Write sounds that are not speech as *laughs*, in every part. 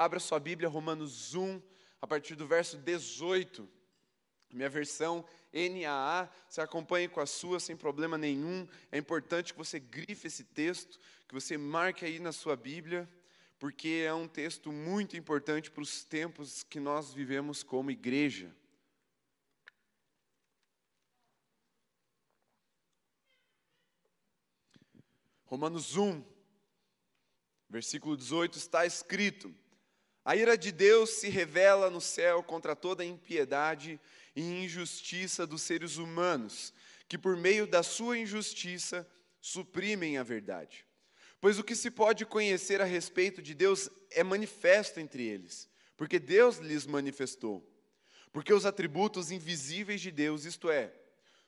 abra sua Bíblia, Romanos 1, a partir do verso 18. Minha versão NAA, você acompanhe com a sua sem problema nenhum. É importante que você grife esse texto, que você marque aí na sua Bíblia, porque é um texto muito importante para os tempos que nós vivemos como igreja. Romanos 1, versículo 18 está escrito: A ira de Deus se revela no céu contra toda impiedade e injustiça dos seres humanos, que por meio da sua injustiça suprimem a verdade. Pois o que se pode conhecer a respeito de Deus é manifesto entre eles, porque Deus lhes manifestou. Porque os atributos invisíveis de Deus, isto é,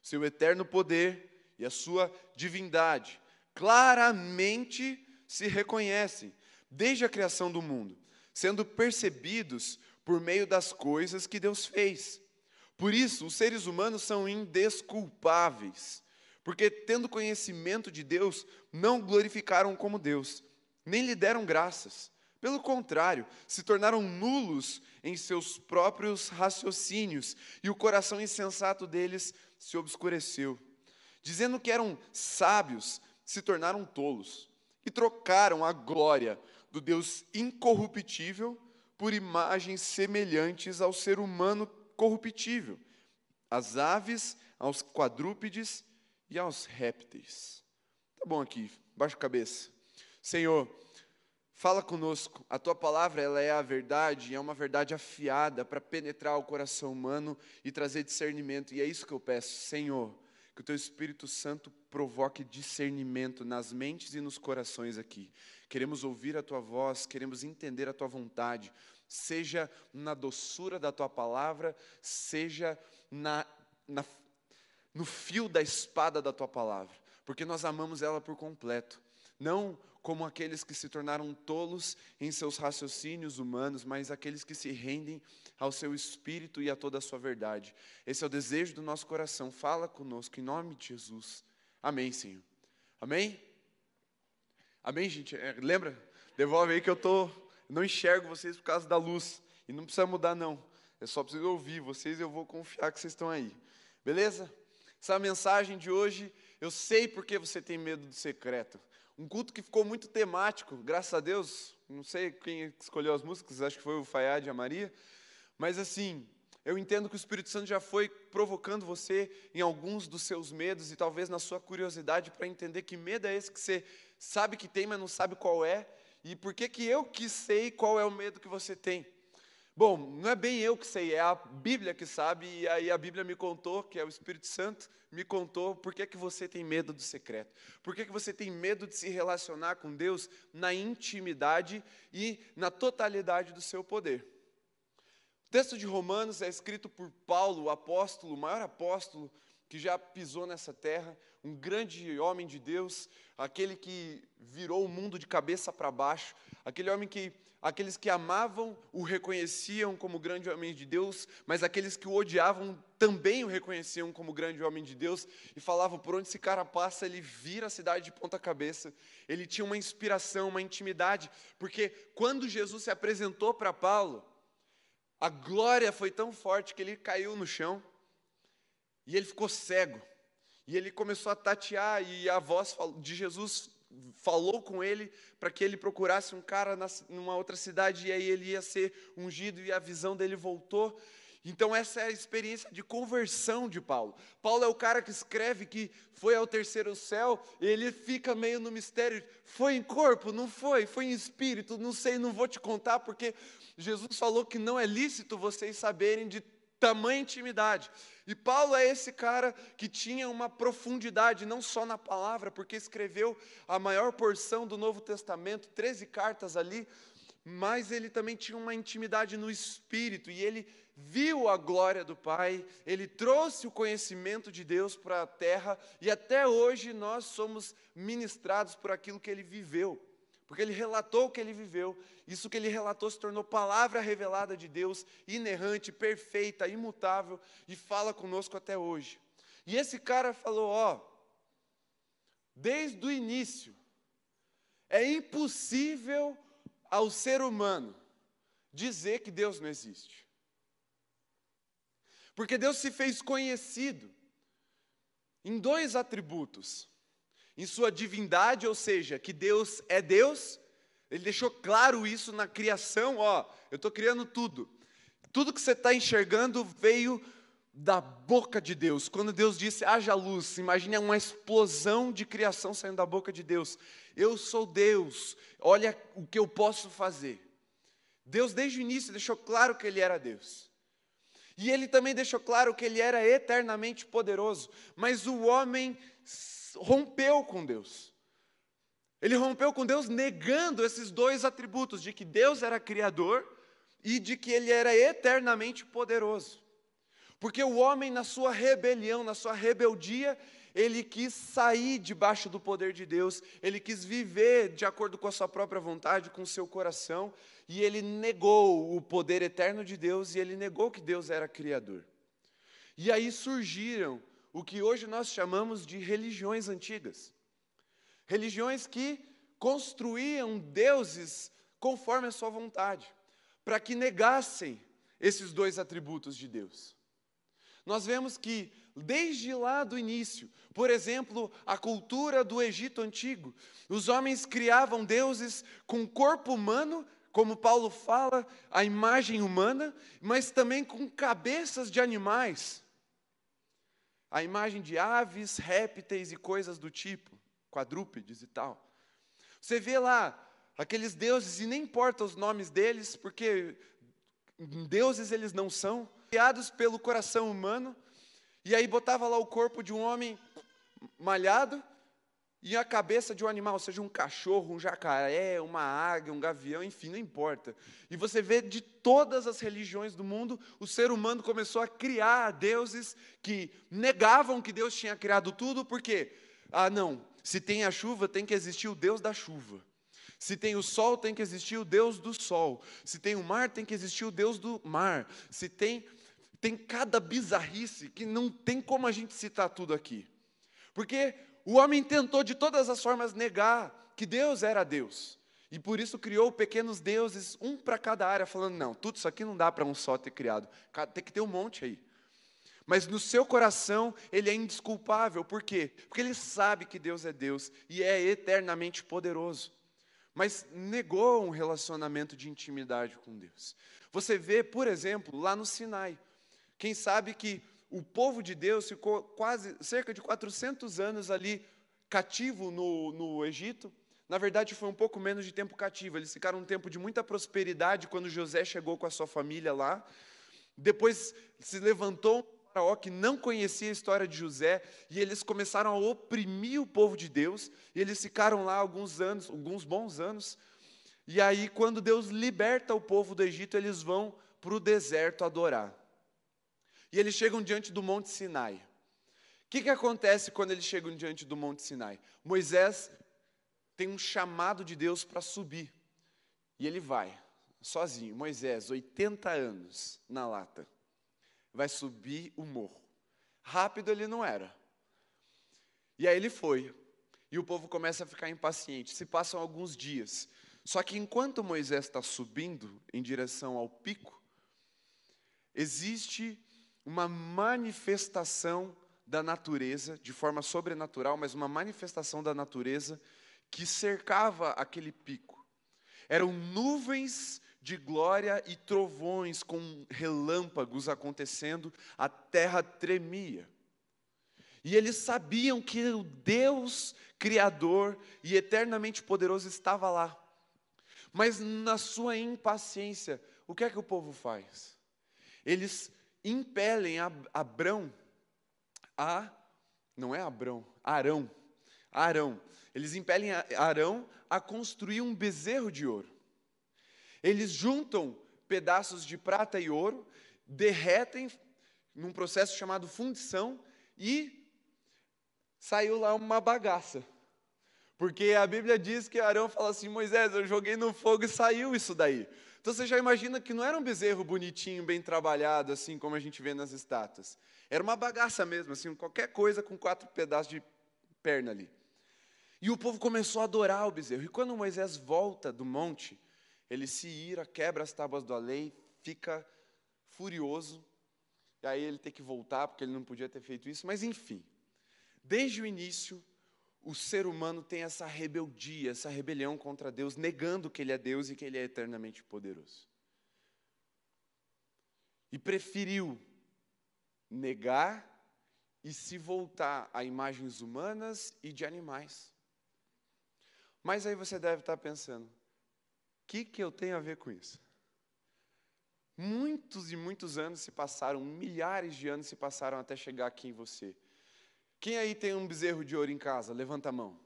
seu eterno poder e a sua divindade, claramente se reconhecem desde a criação do mundo, sendo percebidos por meio das coisas que Deus fez. Por isso, os seres humanos são indesculpáveis, porque, tendo conhecimento de Deus, não glorificaram como Deus, nem lhe deram graças. Pelo contrário, se tornaram nulos em seus próprios raciocínios, e o coração insensato deles se obscureceu. Dizendo que eram sábios, se tornaram tolos e trocaram a glória do Deus incorruptível por imagens semelhantes ao ser humano corruptível, às aves, aos quadrúpedes e aos répteis. Tá bom aqui, baixa a cabeça. Senhor, fala conosco. A tua palavra, ela é a verdade, é uma verdade afiada para penetrar o coração humano e trazer discernimento. E é isso que eu peço, Senhor, que o teu Espírito Santo provoque discernimento nas mentes e nos corações aqui. Queremos ouvir a tua voz, queremos entender a tua vontade, seja na doçura da tua palavra, seja na, na, no fio da espada da tua palavra, porque nós amamos ela por completo. Não como aqueles que se tornaram tolos em seus raciocínios humanos, mas aqueles que se rendem ao seu espírito e a toda a sua verdade. Esse é o desejo do nosso coração. Fala conosco em nome de Jesus. Amém, Senhor. Amém? Amém, gente? É, lembra? Devolve aí que eu tô, não enxergo vocês por causa da luz. E não precisa mudar, não. É só preciso ouvir vocês e eu vou confiar que vocês estão aí. Beleza? Essa mensagem de hoje, eu sei porque você tem medo do secreto. Um culto que ficou muito temático, graças a Deus. Não sei quem escolheu as músicas, acho que foi o Fayad e a Maria. Mas assim, eu entendo que o Espírito Santo já foi provocando você em alguns dos seus medos e talvez na sua curiosidade para entender que medo é esse que você sabe que tem, mas não sabe qual é. E por que, que eu que sei qual é o medo que você tem? Bom, não é bem eu que sei, é a Bíblia que sabe, e aí a Bíblia me contou, que é o Espírito Santo, me contou por que, que você tem medo do secreto. Por que, que você tem medo de se relacionar com Deus na intimidade e na totalidade do seu poder texto de Romanos é escrito por Paulo, o apóstolo, o maior apóstolo que já pisou nessa terra, um grande homem de Deus, aquele que virou o mundo de cabeça para baixo, aquele homem que aqueles que amavam o reconheciam como grande homem de Deus, mas aqueles que o odiavam também o reconheciam como grande homem de Deus e falavam por onde esse cara passa, ele vira a cidade de ponta cabeça. Ele tinha uma inspiração, uma intimidade, porque quando Jesus se apresentou para Paulo, a glória foi tão forte que ele caiu no chão e ele ficou cego. E ele começou a tatear e a voz de Jesus falou com ele para que ele procurasse um cara numa outra cidade e aí ele ia ser ungido e a visão dele voltou. Então, essa é a experiência de conversão de Paulo. Paulo é o cara que escreve que foi ao terceiro céu, ele fica meio no mistério: foi em corpo? Não foi? Foi em espírito? Não sei, não vou te contar, porque Jesus falou que não é lícito vocês saberem de tamanha intimidade. E Paulo é esse cara que tinha uma profundidade, não só na palavra, porque escreveu a maior porção do Novo Testamento, 13 cartas ali, mas ele também tinha uma intimidade no espírito, e ele viu a glória do Pai, ele trouxe o conhecimento de Deus para a terra, e até hoje nós somos ministrados por aquilo que ele viveu, porque ele relatou o que ele viveu, isso que ele relatou se tornou palavra revelada de Deus, inerrante, perfeita, imutável, e fala conosco até hoje. E esse cara falou: ó, desde o início, é impossível ao ser humano dizer que Deus não existe. Porque Deus se fez conhecido em dois atributos: em sua divindade, ou seja, que Deus é Deus, ele deixou claro isso na criação, ó, eu estou criando tudo. Tudo que você está enxergando veio da boca de Deus. Quando Deus disse haja luz, imagine uma explosão de criação saindo da boca de Deus. Eu sou Deus, olha o que eu posso fazer. Deus, desde o início, deixou claro que Ele era Deus. E Ele também deixou claro que Ele era eternamente poderoso. Mas o homem rompeu com Deus. Ele rompeu com Deus negando esses dois atributos: de que Deus era criador e de que Ele era eternamente poderoso. Porque o homem, na sua rebelião, na sua rebeldia, ele quis sair debaixo do poder de Deus, ele quis viver de acordo com a sua própria vontade, com o seu coração, e ele negou o poder eterno de Deus e ele negou que Deus era criador. E aí surgiram o que hoje nós chamamos de religiões antigas. Religiões que construíam deuses conforme a sua vontade, para que negassem esses dois atributos de Deus. Nós vemos que, desde lá do início, por exemplo, a cultura do Egito antigo, os homens criavam deuses com corpo humano, como Paulo fala, a imagem humana, mas também com cabeças de animais, a imagem de aves, répteis e coisas do tipo, quadrúpedes e tal. Você vê lá aqueles deuses, e nem importa os nomes deles, porque deuses eles não são, criados pelo coração humano, e aí botava lá o corpo de um homem malhado e a cabeça de um animal, seja um cachorro, um jacaré, uma águia, um gavião, enfim, não importa. E você vê de todas as religiões do mundo, o ser humano começou a criar deuses que negavam que Deus tinha criado tudo, porque, ah, não, se tem a chuva, tem que existir o Deus da chuva. Se tem o sol, tem que existir o Deus do sol. Se tem o mar, tem que existir o Deus do mar. Se tem tem cada bizarrice que não tem como a gente citar tudo aqui. Porque o homem tentou de todas as formas negar que Deus era Deus. E por isso criou pequenos deuses, um para cada área, falando: não, tudo isso aqui não dá para um só ter criado, tem que ter um monte aí. Mas no seu coração ele é indesculpável, por quê? Porque ele sabe que Deus é Deus e é eternamente poderoso. Mas negou um relacionamento de intimidade com Deus. Você vê, por exemplo, lá no Sinai, quem sabe que o povo de Deus ficou quase cerca de 400 anos ali cativo no, no Egito. Na verdade, foi um pouco menos de tempo cativo. Eles ficaram um tempo de muita prosperidade quando José chegou com a sua família lá. Depois se levantou um faraó que não conhecia a história de José e eles começaram a oprimir o povo de Deus. E eles ficaram lá alguns anos, alguns bons anos. E aí, quando Deus liberta o povo do Egito, eles vão para o deserto adorar. E eles chegam diante do Monte Sinai. O que, que acontece quando eles chegam diante do Monte Sinai? Moisés tem um chamado de Deus para subir. E ele vai, sozinho. Moisés, 80 anos na lata, vai subir o morro. Rápido ele não era. E aí ele foi. E o povo começa a ficar impaciente. Se passam alguns dias. Só que enquanto Moisés está subindo em direção ao pico, existe uma manifestação da natureza, de forma sobrenatural, mas uma manifestação da natureza que cercava aquele pico. Eram nuvens de glória e trovões com relâmpagos acontecendo, a terra tremia. E eles sabiam que o Deus Criador e eternamente poderoso estava lá. Mas na sua impaciência, o que é que o povo faz? Eles impelem Abrão a. Não é Abrão, Arão. Arão. Eles impelem Arão a construir um bezerro de ouro. Eles juntam pedaços de prata e ouro, derretem num processo chamado fundição e saiu lá uma bagaça. Porque a Bíblia diz que Arão fala assim: Moisés, eu joguei no fogo e saiu isso daí. Então você já imagina que não era um bezerro bonitinho, bem trabalhado, assim como a gente vê nas estátuas. Era uma bagaça mesmo, assim, qualquer coisa com quatro pedaços de perna ali. E o povo começou a adorar o bezerro. E quando Moisés volta do monte, ele se ira, quebra as tábuas da lei, fica furioso, e aí ele tem que voltar porque ele não podia ter feito isso, mas enfim. Desde o início, o ser humano tem essa rebeldia, essa rebelião contra Deus, negando que ele é Deus e que ele é eternamente poderoso. E preferiu negar e se voltar a imagens humanas e de animais. Mas aí você deve estar pensando: o que, que eu tenho a ver com isso? Muitos e muitos anos se passaram, milhares de anos se passaram até chegar aqui em você. Quem aí tem um bezerro de ouro em casa? Levanta a mão.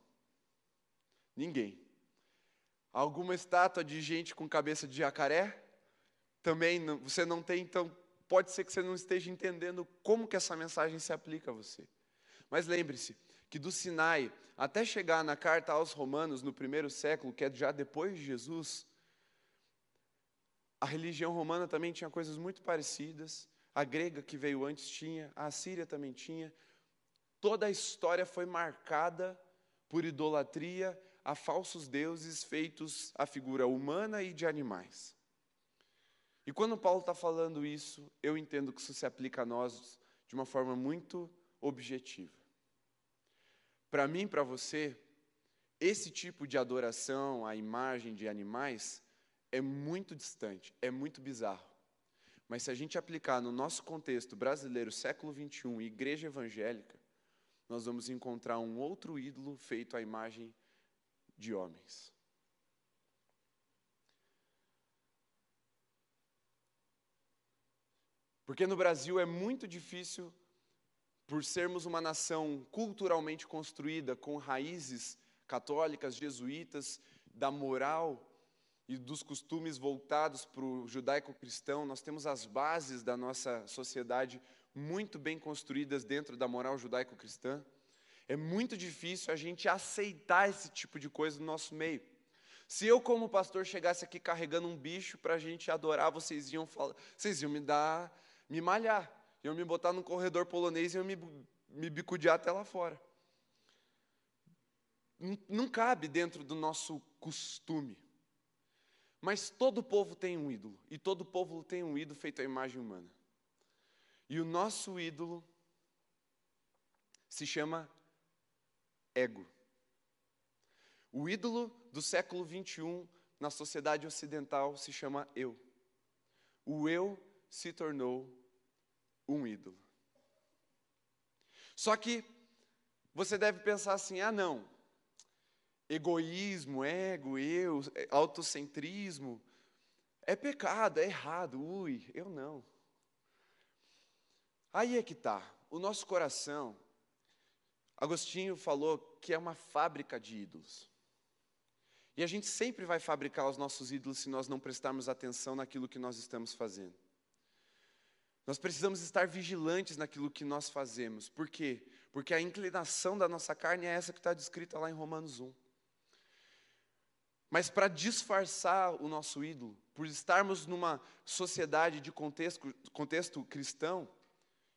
Ninguém. Alguma estátua de gente com cabeça de jacaré? Também não, você não tem, então pode ser que você não esteja entendendo como que essa mensagem se aplica a você. Mas lembre-se que do Sinai até chegar na carta aos Romanos no primeiro século, que é já depois de Jesus, a religião romana também tinha coisas muito parecidas. A grega que veio antes tinha, a assíria também tinha. Toda a história foi marcada por idolatria a falsos deuses feitos à figura humana e de animais. E quando Paulo está falando isso, eu entendo que isso se aplica a nós de uma forma muito objetiva. Para mim, para você, esse tipo de adoração à imagem de animais é muito distante, é muito bizarro. Mas se a gente aplicar no nosso contexto brasileiro, século 21, igreja evangélica, nós vamos encontrar um outro ídolo feito à imagem de homens. Porque no Brasil é muito difícil, por sermos uma nação culturalmente construída, com raízes católicas, jesuítas, da moral e dos costumes voltados para o judaico-cristão, nós temos as bases da nossa sociedade muito bem construídas dentro da moral judaico-cristã. É muito difícil a gente aceitar esse tipo de coisa no nosso meio. Se eu, como pastor, chegasse aqui carregando um bicho para a gente adorar, vocês iam falar, vocês iam me dar me malhar, iam me botar num corredor polonês e iam me, me bicudear até lá fora. Não, não cabe dentro do nosso costume. Mas todo povo tem um ídolo, e todo povo tem um ídolo feito à imagem humana. E o nosso ídolo se chama ego. O ídolo do século 21 na sociedade ocidental se chama eu. O eu se tornou um ídolo. Só que você deve pensar assim: ah, não, egoísmo, ego, eu, autocentrismo, é pecado, é errado, ui, eu não. Aí é que está, o nosso coração, Agostinho falou que é uma fábrica de ídolos. E a gente sempre vai fabricar os nossos ídolos se nós não prestarmos atenção naquilo que nós estamos fazendo. Nós precisamos estar vigilantes naquilo que nós fazemos. Por quê? Porque a inclinação da nossa carne é essa que está descrita lá em Romanos 1. Mas para disfarçar o nosso ídolo, por estarmos numa sociedade de contexto, contexto cristão,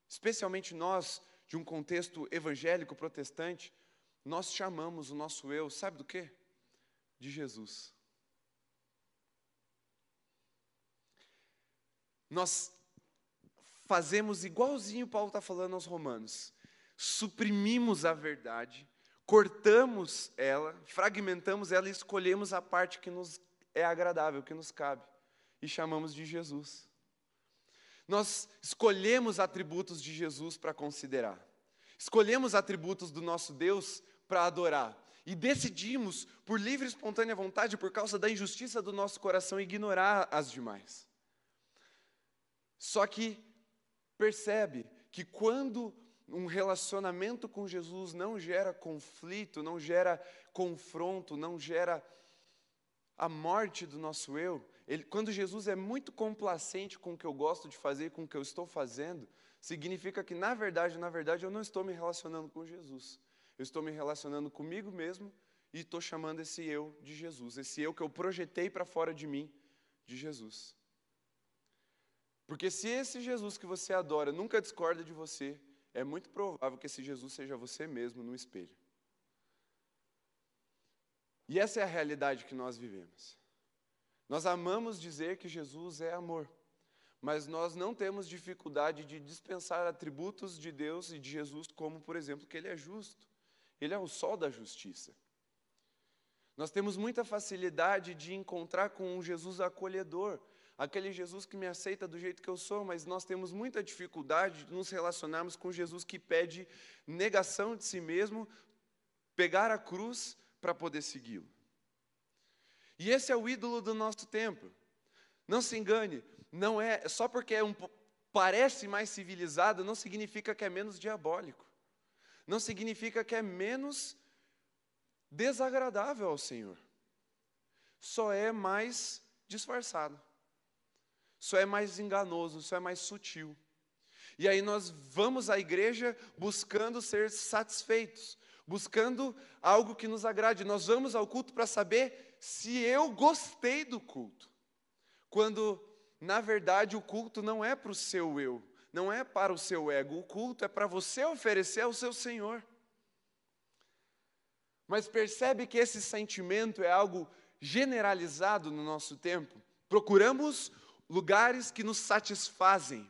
especialmente nós, de um contexto evangélico protestante, nós chamamos o nosso eu, sabe do quê? De Jesus. Nós fazemos igualzinho Paulo está falando aos Romanos. Suprimimos a verdade, cortamos ela, fragmentamos ela e escolhemos a parte que nos é agradável, que nos cabe, e chamamos de Jesus. Nós escolhemos atributos de Jesus para considerar, escolhemos atributos do nosso Deus para adorar, e decidimos, por livre e espontânea vontade, por causa da injustiça do nosso coração, ignorar as demais. Só que percebe que quando um relacionamento com Jesus não gera conflito, não gera confronto, não gera a morte do nosso eu, ele, quando Jesus é muito complacente com o que eu gosto de fazer, com o que eu estou fazendo, significa que, na verdade, na verdade, eu não estou me relacionando com Jesus. Eu estou me relacionando comigo mesmo e estou chamando esse eu de Jesus, esse eu que eu projetei para fora de mim de Jesus. Porque se esse Jesus que você adora nunca discorda de você, é muito provável que esse Jesus seja você mesmo no espelho. E essa é a realidade que nós vivemos. Nós amamos dizer que Jesus é amor, mas nós não temos dificuldade de dispensar atributos de Deus e de Jesus, como, por exemplo, que Ele é justo, Ele é o sol da justiça. Nós temos muita facilidade de encontrar com um Jesus acolhedor, aquele Jesus que me aceita do jeito que eu sou, mas nós temos muita dificuldade de nos relacionarmos com Jesus que pede negação de si mesmo, pegar a cruz para poder segui-lo. E esse é o ídolo do nosso tempo. Não se engane, não é só porque é um, parece mais civilizado, não significa que é menos diabólico. Não significa que é menos desagradável ao Senhor. Só é mais disfarçado só é mais enganoso, só é mais sutil. E aí nós vamos à igreja buscando ser satisfeitos, buscando algo que nos agrade. Nós vamos ao culto para saber se eu gostei do culto. Quando, na verdade, o culto não é para o seu eu, não é para o seu ego, o culto é para você oferecer ao seu Senhor. Mas percebe que esse sentimento é algo generalizado no nosso tempo? Procuramos lugares que nos satisfazem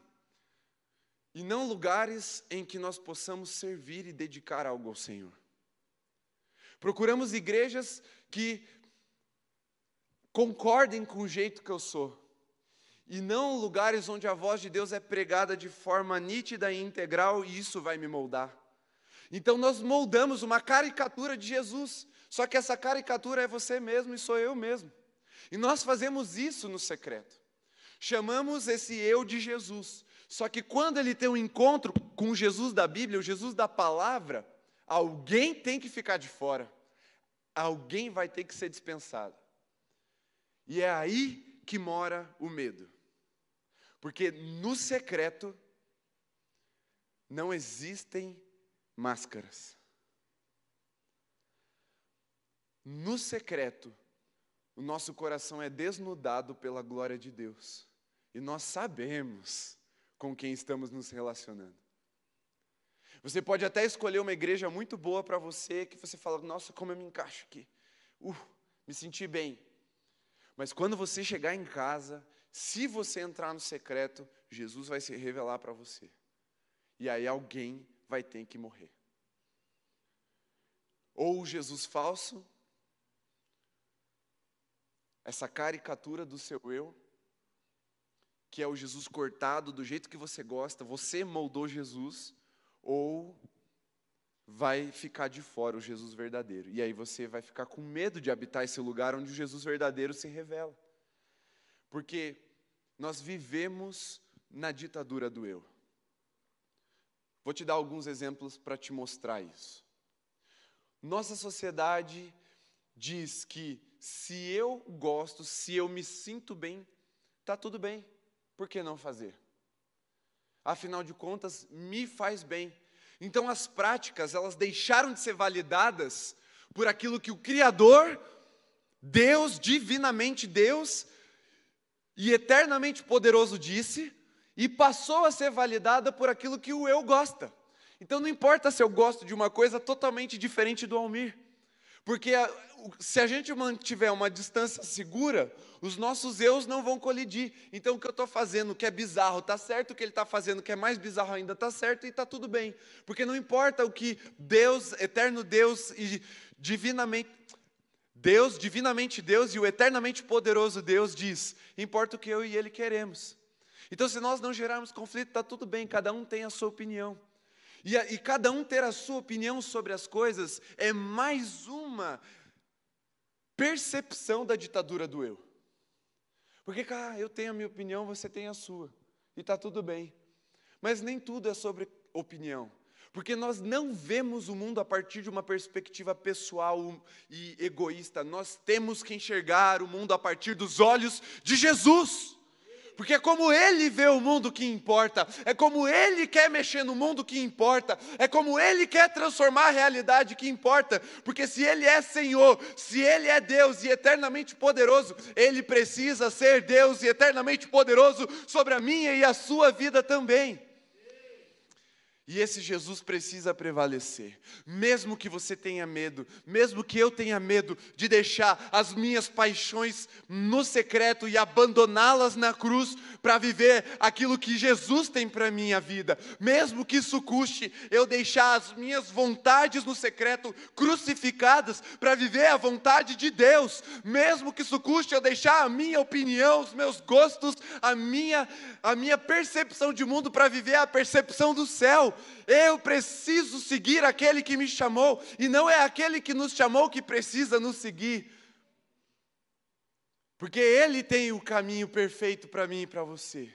e não lugares em que nós possamos servir e dedicar algo ao Senhor. Procuramos igrejas que concordem com o jeito que eu sou, e não lugares onde a voz de Deus é pregada de forma nítida e integral, e isso vai me moldar. Então nós moldamos uma caricatura de Jesus, só que essa caricatura é você mesmo e sou eu mesmo. E nós fazemos isso no secreto. Chamamos esse eu de Jesus. Só que quando ele tem um encontro com o Jesus da Bíblia, o Jesus da palavra, alguém tem que ficar de fora. Alguém vai ter que ser dispensado. E é aí que mora o medo. Porque no secreto não existem máscaras. No secreto, o nosso coração é desnudado pela glória de Deus. E nós sabemos com quem estamos nos relacionando. Você pode até escolher uma igreja muito boa para você, que você fala, nossa, como eu me encaixo aqui. Uh, me senti bem. Mas quando você chegar em casa, se você entrar no secreto, Jesus vai se revelar para você. E aí alguém vai ter que morrer. Ou o Jesus falso, essa caricatura do seu eu, que é o Jesus cortado do jeito que você gosta, você moldou Jesus, ou vai ficar de fora o Jesus verdadeiro. E aí você vai ficar com medo de habitar esse lugar onde o Jesus verdadeiro se revela. Porque nós vivemos na ditadura do eu. Vou te dar alguns exemplos para te mostrar isso. Nossa sociedade diz que se eu gosto, se eu me sinto bem, está tudo bem por que não fazer? Afinal de contas, me faz bem. Então as práticas, elas deixaram de ser validadas por aquilo que o Criador, Deus, divinamente Deus e eternamente poderoso disse, e passou a ser validada por aquilo que o eu gosta. Então não importa se eu gosto de uma coisa totalmente diferente do Almir. Porque se a gente mantiver uma distância segura, os nossos eus não vão colidir. Então o que eu estou fazendo, que é bizarro, está certo, o que ele está fazendo, que é mais bizarro ainda, está certo e está tudo bem. Porque não importa o que Deus, eterno Deus e divinamente. Deus, divinamente Deus e o eternamente poderoso Deus diz, importa o que eu e ele queremos. Então, se nós não gerarmos conflito, está tudo bem, cada um tem a sua opinião. E, e cada um ter a sua opinião sobre as coisas é mais uma percepção da ditadura do eu. Porque, cara, eu tenho a minha opinião, você tem a sua. E está tudo bem. Mas nem tudo é sobre opinião. Porque nós não vemos o mundo a partir de uma perspectiva pessoal e egoísta. Nós temos que enxergar o mundo a partir dos olhos de Jesus porque é como Ele vê o mundo que importa, é como Ele quer mexer no mundo que importa, é como Ele quer transformar a realidade que importa, porque se Ele é Senhor, se Ele é Deus e eternamente poderoso, Ele precisa ser Deus e eternamente poderoso sobre a minha e a sua vida também. E esse Jesus precisa prevalecer. Mesmo que você tenha medo, mesmo que eu tenha medo de deixar as minhas paixões no secreto e abandoná-las na cruz para viver aquilo que Jesus tem para minha vida, mesmo que isso custe eu deixar as minhas vontades no secreto crucificadas para viver a vontade de Deus, mesmo que isso custe eu deixar a minha opinião, os meus gostos, a minha, a minha percepção de mundo para viver a percepção do céu. Eu preciso seguir aquele que me chamou, e não é aquele que nos chamou que precisa nos seguir. Porque Ele tem o caminho perfeito para mim e para você.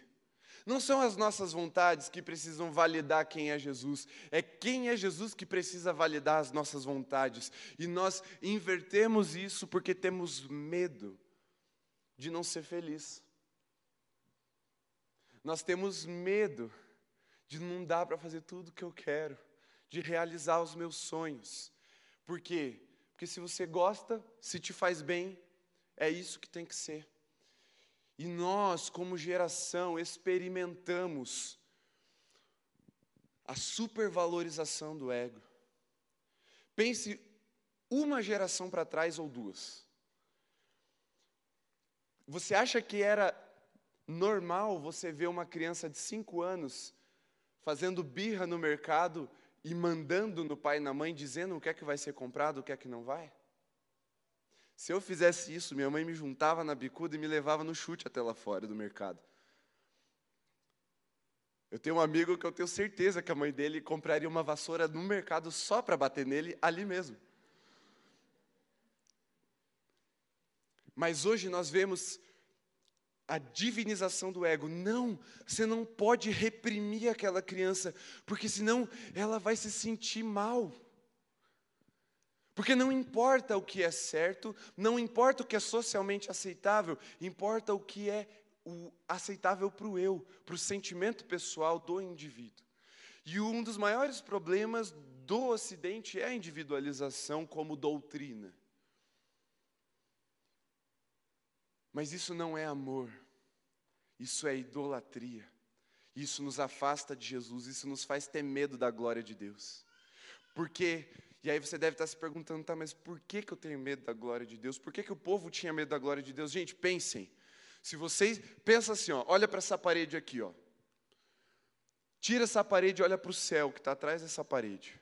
Não são as nossas vontades que precisam validar quem é Jesus, é quem é Jesus que precisa validar as nossas vontades. E nós invertemos isso porque temos medo de não ser feliz. Nós temos medo de não dar para fazer tudo o que eu quero, de realizar os meus sonhos. Por quê? Porque se você gosta, se te faz bem, é isso que tem que ser. E nós, como geração, experimentamos a supervalorização do ego. Pense uma geração para trás ou duas. Você acha que era normal você ver uma criança de cinco anos fazendo birra no mercado e mandando no pai e na mãe, dizendo o que é que vai ser comprado, o que é que não vai? Se eu fizesse isso, minha mãe me juntava na bicuda e me levava no chute até lá fora do mercado. Eu tenho um amigo que eu tenho certeza que a mãe dele compraria uma vassoura no mercado só para bater nele ali mesmo. Mas hoje nós vemos a divinização do ego. Não, você não pode reprimir aquela criança, porque senão ela vai se sentir mal. Porque não importa o que é certo, não importa o que é socialmente aceitável, importa o que é o aceitável para o eu, para o sentimento pessoal do indivíduo. E um dos maiores problemas do Ocidente é a individualização como doutrina. Mas isso não é amor, isso é idolatria. Isso nos afasta de Jesus, isso nos faz ter medo da glória de Deus. Porque, e aí você deve estar se perguntando, tá, mas por que, que eu tenho medo da glória de Deus? Por que, que o povo tinha medo da glória de Deus? Gente, pensem. Se vocês, pensa assim, ó, olha para essa parede aqui, ó. Tira essa parede e olha para o céu que está atrás dessa parede.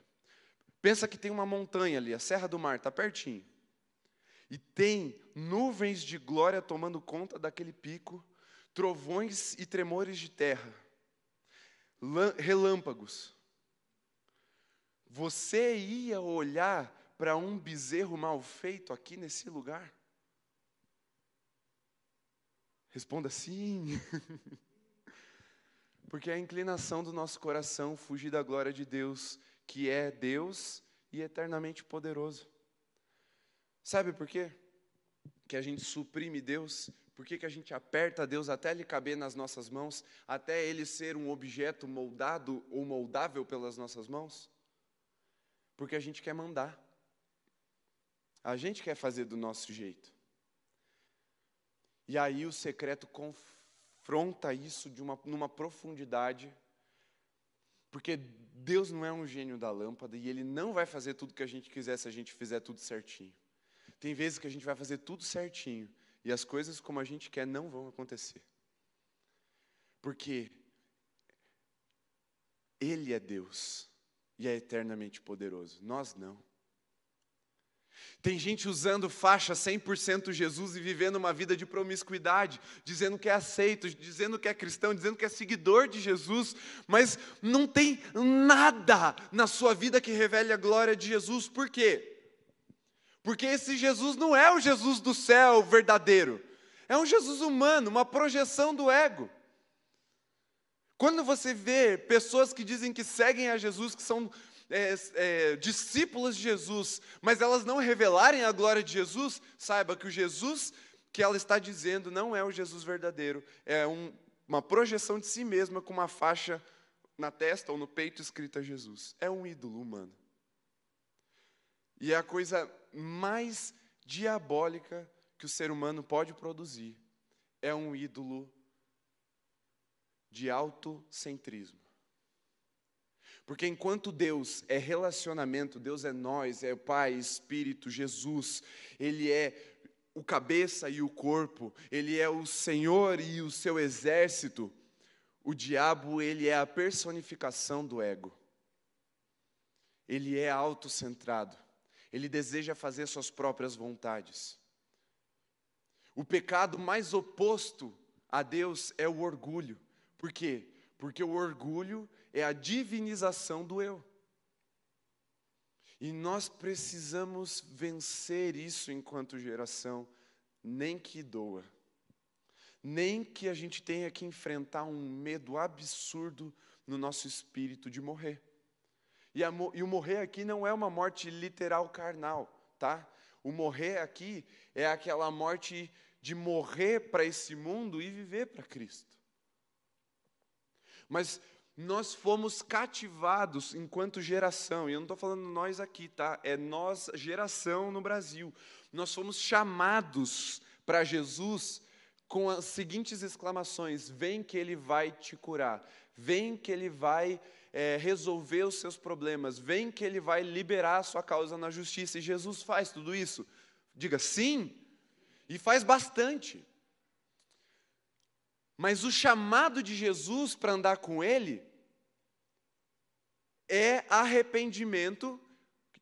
Pensa que tem uma montanha ali, a Serra do Mar, está pertinho e tem nuvens de glória tomando conta daquele pico, trovões e tremores de terra, relâmpagos. Você ia olhar para um bezerro mal feito aqui nesse lugar? Responda sim. *laughs* Porque a inclinação do nosso coração fugir da glória de Deus, que é Deus e eternamente poderoso. Sabe por quê? Que a gente suprime Deus, por que, que a gente aperta Deus até Ele caber nas nossas mãos, até Ele ser um objeto moldado ou moldável pelas nossas mãos? Porque a gente quer mandar. A gente quer fazer do nosso jeito. E aí o secreto confronta isso de uma, numa profundidade, porque Deus não é um gênio da lâmpada e Ele não vai fazer tudo que a gente quiser se a gente fizer tudo certinho. Tem vezes que a gente vai fazer tudo certinho e as coisas como a gente quer não vão acontecer. Porque Ele é Deus e é eternamente poderoso, nós não. Tem gente usando faixa 100% Jesus e vivendo uma vida de promiscuidade, dizendo que é aceito, dizendo que é cristão, dizendo que é seguidor de Jesus, mas não tem nada na sua vida que revele a glória de Jesus. Por quê? Porque esse Jesus não é o Jesus do céu verdadeiro. É um Jesus humano, uma projeção do ego. Quando você vê pessoas que dizem que seguem a Jesus, que são é, é, discípulas de Jesus, mas elas não revelarem a glória de Jesus, saiba que o Jesus que ela está dizendo não é o Jesus verdadeiro, é um, uma projeção de si mesma com uma faixa na testa ou no peito escrita Jesus. É um ídolo humano. E é a coisa mais diabólica que o ser humano pode produzir é um ídolo de autocentrismo. Porque enquanto Deus é relacionamento, Deus é nós, é o Pai, Espírito, Jesus, Ele é o cabeça e o corpo, Ele é o Senhor e o seu exército, o diabo, ele é a personificação do ego. Ele é autocentrado. Ele deseja fazer suas próprias vontades. O pecado mais oposto a Deus é o orgulho. Por quê? Porque o orgulho é a divinização do eu. E nós precisamos vencer isso enquanto geração, nem que doa. Nem que a gente tenha que enfrentar um medo absurdo no nosso espírito de morrer. E, a, e o morrer aqui não é uma morte literal carnal, tá? O morrer aqui é aquela morte de morrer para esse mundo e viver para Cristo. Mas nós fomos cativados enquanto geração, e eu não estou falando nós aqui, tá? É nós, geração no Brasil. Nós fomos chamados para Jesus com as seguintes exclamações: Vem que Ele vai te curar, vem que Ele vai é, resolver os seus problemas, vem que Ele vai liberar a sua causa na justiça. E Jesus faz tudo isso? Diga sim, e faz bastante. Mas o chamado de Jesus para andar com Ele é arrependimento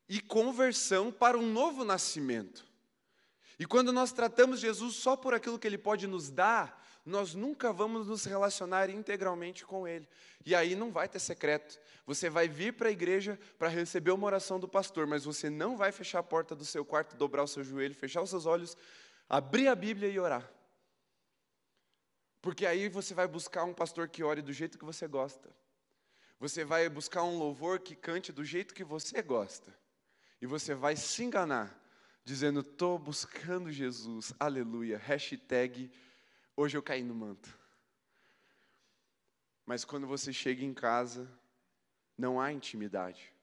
e conversão para um novo nascimento. E quando nós tratamos Jesus só por aquilo que Ele pode nos dar, nós nunca vamos nos relacionar integralmente com Ele. E aí não vai ter secreto. Você vai vir para a igreja para receber uma oração do pastor, mas você não vai fechar a porta do seu quarto, dobrar o seu joelho, fechar os seus olhos, abrir a Bíblia e orar. Porque aí você vai buscar um pastor que ore do jeito que você gosta. Você vai buscar um louvor que cante do jeito que você gosta. E você vai se enganar, dizendo: estou buscando Jesus, aleluia. Hashtag hoje eu caí no manto. Mas quando você chega em casa, não há intimidade.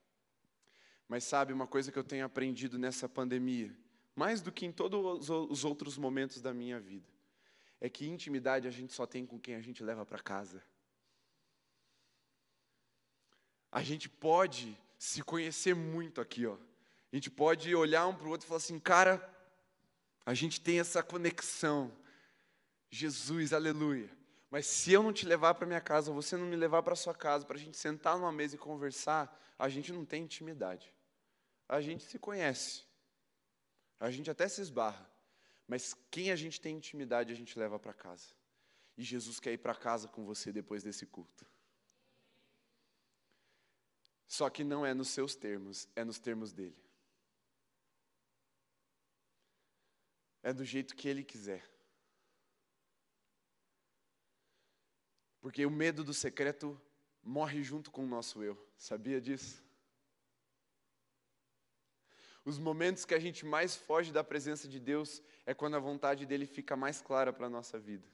Mas sabe uma coisa que eu tenho aprendido nessa pandemia, mais do que em todos os outros momentos da minha vida? é que intimidade a gente só tem com quem a gente leva para casa. A gente pode se conhecer muito aqui, ó. A gente pode olhar um para o outro e falar assim, cara, a gente tem essa conexão. Jesus, aleluia. Mas se eu não te levar para minha casa, você não me levar para sua casa, para a gente sentar numa mesa e conversar, a gente não tem intimidade. A gente se conhece. A gente até se esbarra. Mas quem a gente tem intimidade, a gente leva para casa. E Jesus quer ir para casa com você depois desse culto. Só que não é nos seus termos, é nos termos dele. É do jeito que ele quiser. Porque o medo do secreto morre junto com o nosso eu. Sabia disso? Os momentos que a gente mais foge da presença de Deus é quando a vontade dele fica mais clara para a nossa vida.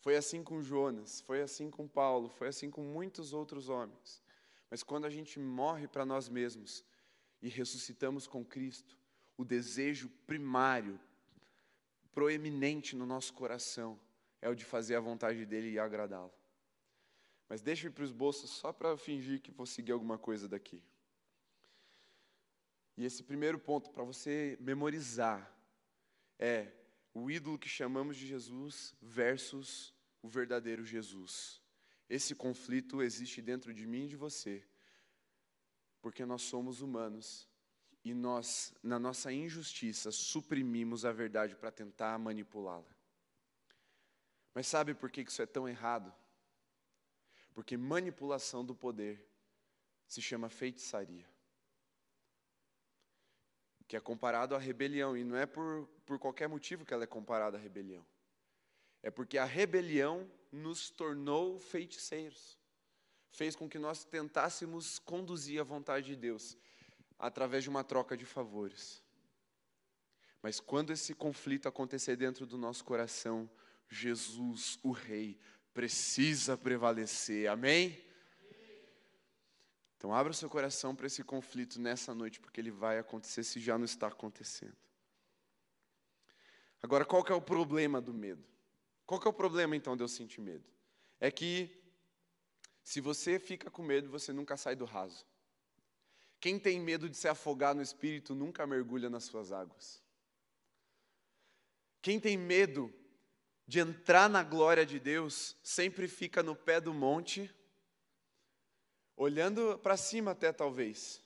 Foi assim com Jonas, foi assim com Paulo, foi assim com muitos outros homens. Mas quando a gente morre para nós mesmos e ressuscitamos com Cristo, o desejo primário, proeminente no nosso coração, é o de fazer a vontade dele e agradá-lo. Mas deixa eu ir para os bolsos só para fingir que vou seguir alguma coisa daqui. E esse primeiro ponto para você memorizar é o ídolo que chamamos de Jesus versus o verdadeiro Jesus. Esse conflito existe dentro de mim e de você, porque nós somos humanos e nós, na nossa injustiça, suprimimos a verdade para tentar manipulá-la. Mas sabe por que isso é tão errado? Porque manipulação do poder se chama feitiçaria que é comparado à rebelião, e não é por, por qualquer motivo que ela é comparada à rebelião. É porque a rebelião nos tornou feiticeiros, fez com que nós tentássemos conduzir a vontade de Deus através de uma troca de favores. Mas quando esse conflito acontecer dentro do nosso coração, Jesus, o Rei, precisa prevalecer, amém? Então, abra seu coração para esse conflito nessa noite, porque ele vai acontecer se já não está acontecendo. Agora, qual que é o problema do medo? Qual que é o problema, então, de eu sentir medo? É que Se você fica com medo, você nunca sai do raso. Quem tem medo de se afogar no espírito nunca mergulha nas suas águas. Quem tem medo de entrar na glória de Deus sempre fica no pé do monte, olhando para cima até talvez,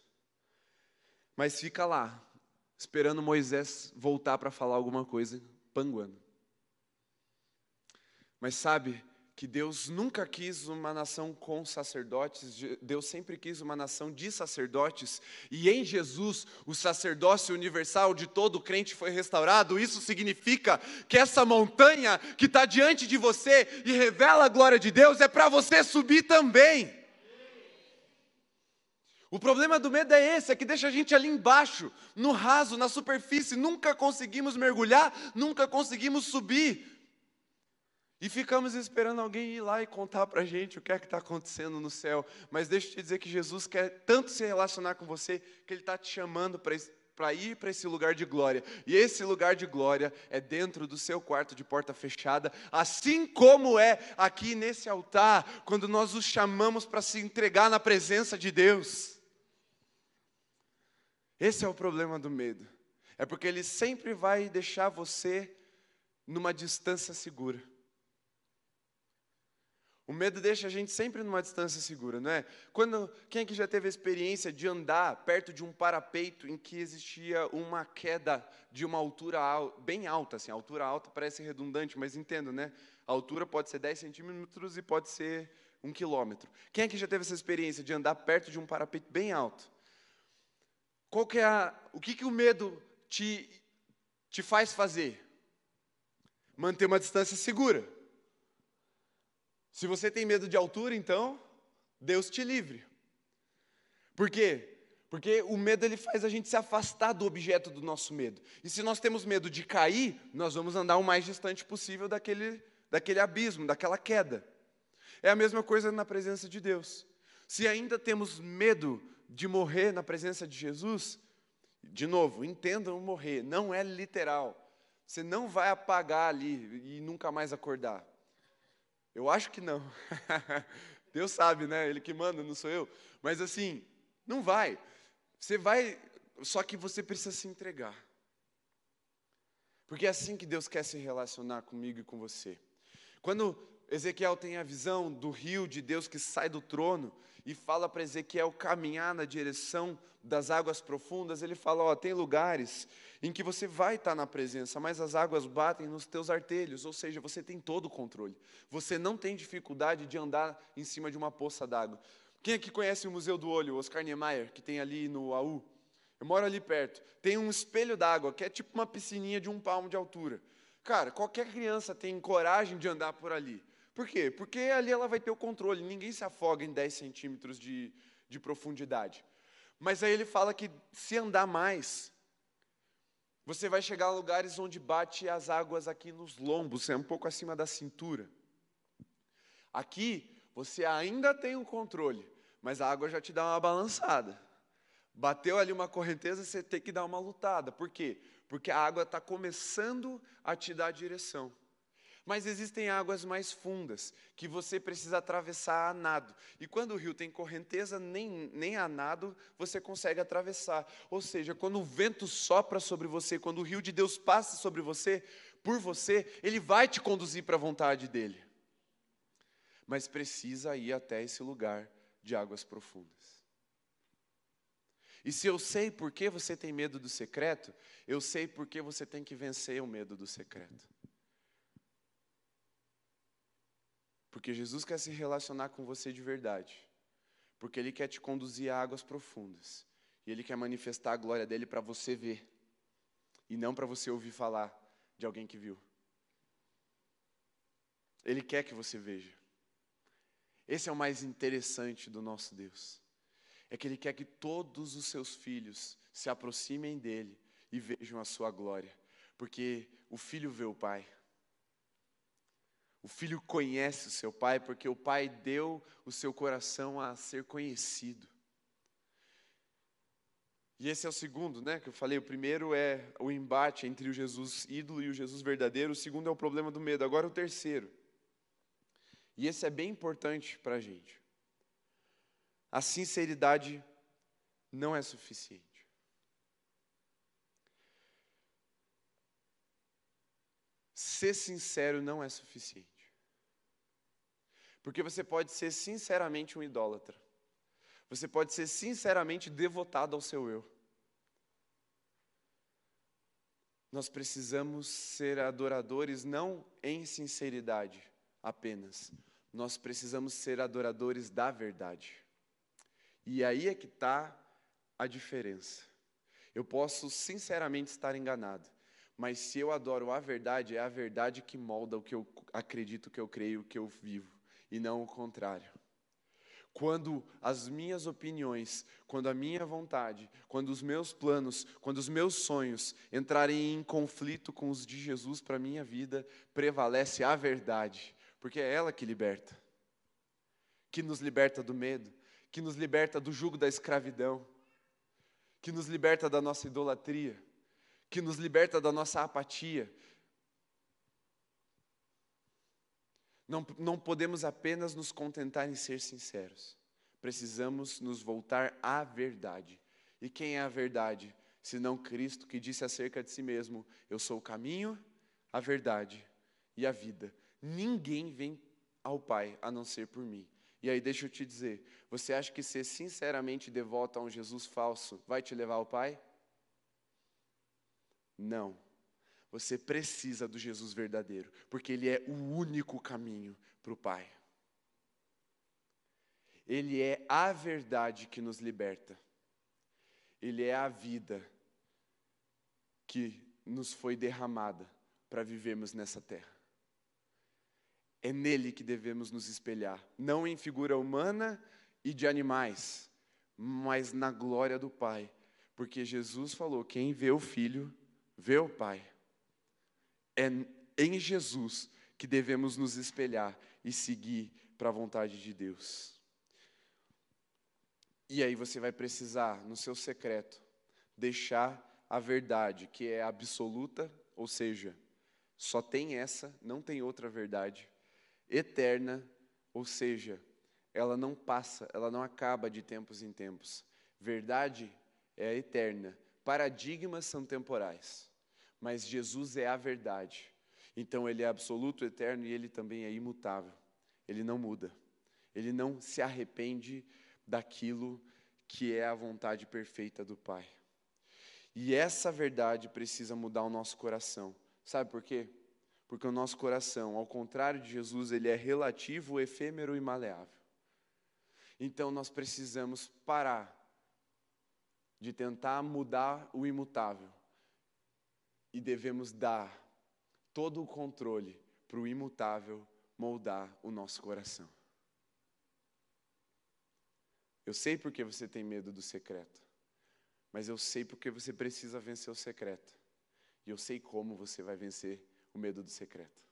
mas fica lá, esperando Moisés voltar para falar alguma coisa, panguando. Mas sabe, que Deus nunca quis uma nação com sacerdotes, Deus sempre quis uma nação de sacerdotes, e em Jesus o sacerdócio universal de todo crente foi restaurado. Isso significa que essa montanha que está diante de você e revela a glória de Deus é para você subir também. O problema do medo é esse, é que deixa a gente ali embaixo, no raso, na superfície, nunca conseguimos mergulhar, nunca conseguimos subir. E ficamos esperando alguém ir lá e contar para a gente o que é que está acontecendo no céu. Mas deixa eu te dizer que Jesus quer tanto se relacionar com você, que Ele está te chamando para ir para esse lugar de glória. E esse lugar de glória é dentro do seu quarto de porta fechada, assim como é aqui nesse altar, quando nós os chamamos para se entregar na presença de Deus. Esse é o problema do medo. É porque ele sempre vai deixar você numa distância segura. O medo deixa a gente sempre numa distância segura, não é? Quando, quem aqui já teve a experiência de andar perto de um parapeito em que existia uma queda de uma altura bem alta, assim, altura alta parece redundante, mas entendo, né? A altura pode ser 10 centímetros e pode ser um quilômetro. Quem aqui já teve essa experiência de andar perto de um parapeito bem alto? Qual que é a, o que, que o medo te, te faz fazer? Manter uma distância segura. Se você tem medo de altura, então, Deus te livre. Por quê? Porque o medo ele faz a gente se afastar do objeto do nosso medo. E se nós temos medo de cair, nós vamos andar o mais distante possível daquele, daquele abismo, daquela queda. É a mesma coisa na presença de Deus. Se ainda temos medo de morrer na presença de Jesus, de novo, entendam morrer, não é literal. Você não vai apagar ali e nunca mais acordar. Eu acho que não. *laughs* Deus sabe, né? Ele que manda, não sou eu. Mas assim, não vai. Você vai, só que você precisa se entregar. Porque é assim que Deus quer se relacionar comigo e com você. Quando Ezequiel tem a visão do rio de Deus que sai do trono e fala para Ezequiel caminhar na direção das águas profundas, ele fala: Ó, tem lugares em que você vai estar na presença, mas as águas batem nos teus artelhos, ou seja, você tem todo o controle. Você não tem dificuldade de andar em cima de uma poça d'água. Quem aqui conhece o Museu do Olho, Oscar Niemeyer, que tem ali no AU? Eu moro ali perto. Tem um espelho d'água, que é tipo uma piscininha de um palmo de altura. Cara, qualquer criança tem coragem de andar por ali. Por quê? Porque ali ela vai ter o controle, ninguém se afoga em 10 centímetros de, de profundidade. Mas aí ele fala que se andar mais, você vai chegar a lugares onde bate as águas aqui nos lombos, é um pouco acima da cintura. Aqui você ainda tem um controle, mas a água já te dá uma balançada. Bateu ali uma correnteza, você tem que dar uma lutada. Por quê? Porque a água está começando a te dar direção. Mas existem águas mais fundas, que você precisa atravessar a nado. E quando o rio tem correnteza, nem, nem a nado você consegue atravessar. Ou seja, quando o vento sopra sobre você, quando o rio de Deus passa sobre você, por você, ele vai te conduzir para a vontade dele. Mas precisa ir até esse lugar de águas profundas. E se eu sei por que você tem medo do secreto, eu sei por que você tem que vencer o medo do secreto. Porque Jesus quer se relacionar com você de verdade. Porque Ele quer te conduzir a águas profundas. E Ele quer manifestar a glória dele para você ver. E não para você ouvir falar de alguém que viu. Ele quer que você veja. Esse é o mais interessante do nosso Deus. É que Ele quer que todos os seus filhos se aproximem dele e vejam a sua glória. Porque o filho vê o Pai. O filho conhece o seu pai porque o pai deu o seu coração a ser conhecido. E esse é o segundo, né, que eu falei. O primeiro é o embate entre o Jesus ídolo e o Jesus verdadeiro. O segundo é o problema do medo. Agora o terceiro. E esse é bem importante para a gente. a sinceridade não é suficiente. Ser sincero não é suficiente. Porque você pode ser sinceramente um idólatra. Você pode ser sinceramente devotado ao seu eu. Nós precisamos ser adoradores não em sinceridade apenas, nós precisamos ser adoradores da verdade. E aí é que está a diferença. Eu posso sinceramente estar enganado, mas se eu adoro a verdade, é a verdade que molda o que eu acredito, que eu creio, que eu vivo, e não o contrário. Quando as minhas opiniões, quando a minha vontade, quando os meus planos, quando os meus sonhos entrarem em conflito com os de Jesus para a minha vida, prevalece a verdade, porque é ela que liberta, que nos liberta do medo, que nos liberta do jugo da escravidão, que nos liberta da nossa idolatria, que nos liberta da nossa apatia. Não, não podemos apenas nos contentar em ser sinceros, precisamos nos voltar à verdade. E quem é a verdade? Senão Cristo que disse acerca de si mesmo: Eu sou o caminho, a verdade e a vida. Ninguém vem ao Pai a não ser por mim. E aí, deixa eu te dizer: você acha que ser sinceramente devoto a um Jesus falso vai te levar ao Pai? Não. Você precisa do Jesus verdadeiro, porque Ele é o único caminho para o Pai. Ele é a verdade que nos liberta. Ele é a vida que nos foi derramada para vivermos nessa terra. É nele que devemos nos espelhar, não em figura humana e de animais, mas na glória do Pai, porque Jesus falou: quem vê o Filho, vê o Pai. É em Jesus que devemos nos espelhar e seguir para a vontade de Deus. E aí você vai precisar, no seu secreto, deixar a verdade, que é absoluta, ou seja, só tem essa, não tem outra verdade eterna, ou seja, ela não passa, ela não acaba de tempos em tempos. Verdade é eterna, paradigmas são temporais, mas Jesus é a verdade. Então ele é absoluto, eterno e ele também é imutável. Ele não muda. Ele não se arrepende daquilo que é a vontade perfeita do Pai. E essa verdade precisa mudar o nosso coração. Sabe por quê? Porque o nosso coração, ao contrário de Jesus, ele é relativo, efêmero e maleável. Então nós precisamos parar de tentar mudar o imutável e devemos dar todo o controle para o imutável moldar o nosso coração. Eu sei porque você tem medo do secreto, mas eu sei porque você precisa vencer o secreto. E eu sei como você vai vencer o medo do secreto.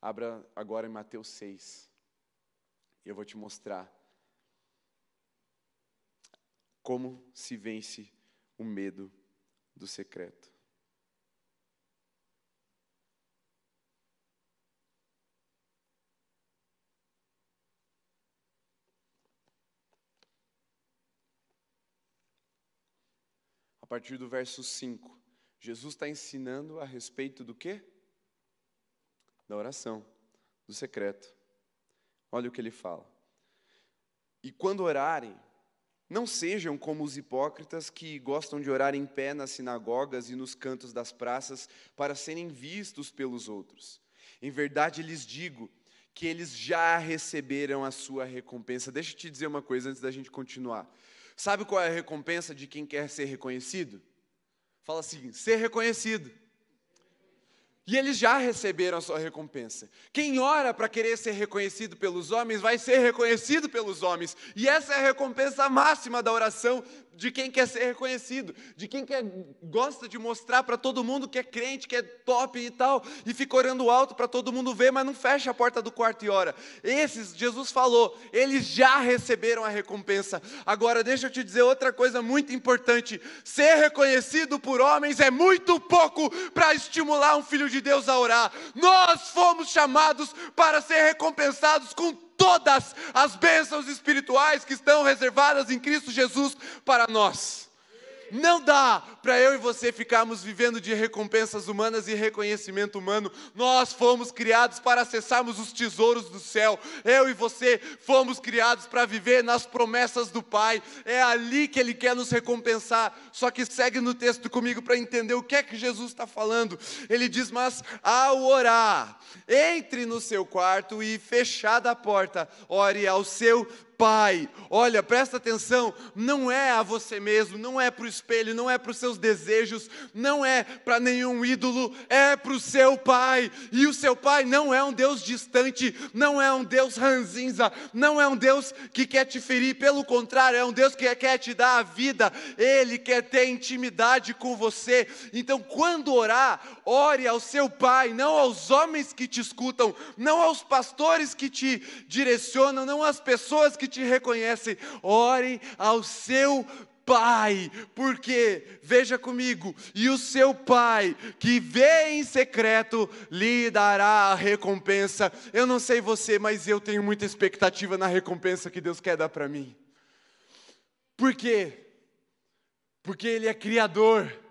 Abra agora em Mateus 6. E eu vou te mostrar como se vence o medo do secreto. A partir do verso 5. Jesus está ensinando a respeito do quê? Da oração, do secreto. Olha o que ele fala. E quando orarem, não sejam como os hipócritas que gostam de orar em pé nas sinagogas e nos cantos das praças para serem vistos pelos outros. Em verdade lhes digo que eles já receberam a sua recompensa. Deixa eu te dizer uma coisa antes da gente continuar. Sabe qual é a recompensa de quem quer ser reconhecido? Fala assim: ser reconhecido. E eles já receberam a sua recompensa. Quem ora para querer ser reconhecido pelos homens, vai ser reconhecido pelos homens. E essa é a recompensa máxima da oração de quem quer ser reconhecido, de quem quer, gosta de mostrar para todo mundo que é crente, que é top e tal, e fica orando alto para todo mundo ver, mas não fecha a porta do quarto e ora. Esses, Jesus falou, eles já receberam a recompensa. Agora, deixa eu te dizer outra coisa muito importante: ser reconhecido por homens é muito pouco para estimular um filho de Deus a orar. Nós fomos chamados para ser recompensados com todas as bênçãos espirituais que estão reservadas em Cristo Jesus para nós. Não dá para eu e você ficarmos vivendo de recompensas humanas e reconhecimento humano. Nós fomos criados para acessarmos os tesouros do céu. Eu e você fomos criados para viver nas promessas do Pai. É ali que Ele quer nos recompensar. Só que segue no texto comigo para entender o que é que Jesus está falando. Ele diz: Mas ao orar, entre no seu quarto e fechada a porta, ore ao seu Pai. Olha, presta atenção, não é a você mesmo, não é para o espelho, não é para os seus desejos, não é para nenhum ídolo, é para o seu Pai. E o seu Pai não é um Deus distante, não é um Deus ranzinza, não é um Deus que quer te ferir, pelo contrário, é um Deus que quer te dar a vida, Ele quer ter intimidade com você. Então, quando orar, ore ao seu Pai, não aos homens que te escutam, não aos pastores que te direcionam, não às pessoas que te reconhecem, ore ao seu Pai, porque, veja comigo, e o seu Pai, que vê em secreto, lhe dará a recompensa. Eu não sei você, mas eu tenho muita expectativa na recompensa que Deus quer dar para mim. Por quê? Porque Ele é Criador.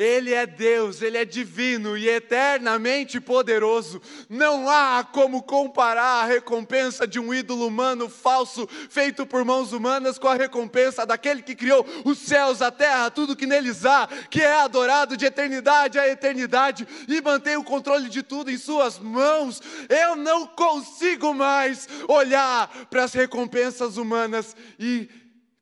Ele é Deus, Ele é divino e eternamente poderoso. Não há como comparar a recompensa de um ídolo humano falso, feito por mãos humanas, com a recompensa daquele que criou os céus, a terra, tudo que neles há, que é adorado de eternidade a eternidade e mantém o controle de tudo em Suas mãos. Eu não consigo mais olhar para as recompensas humanas e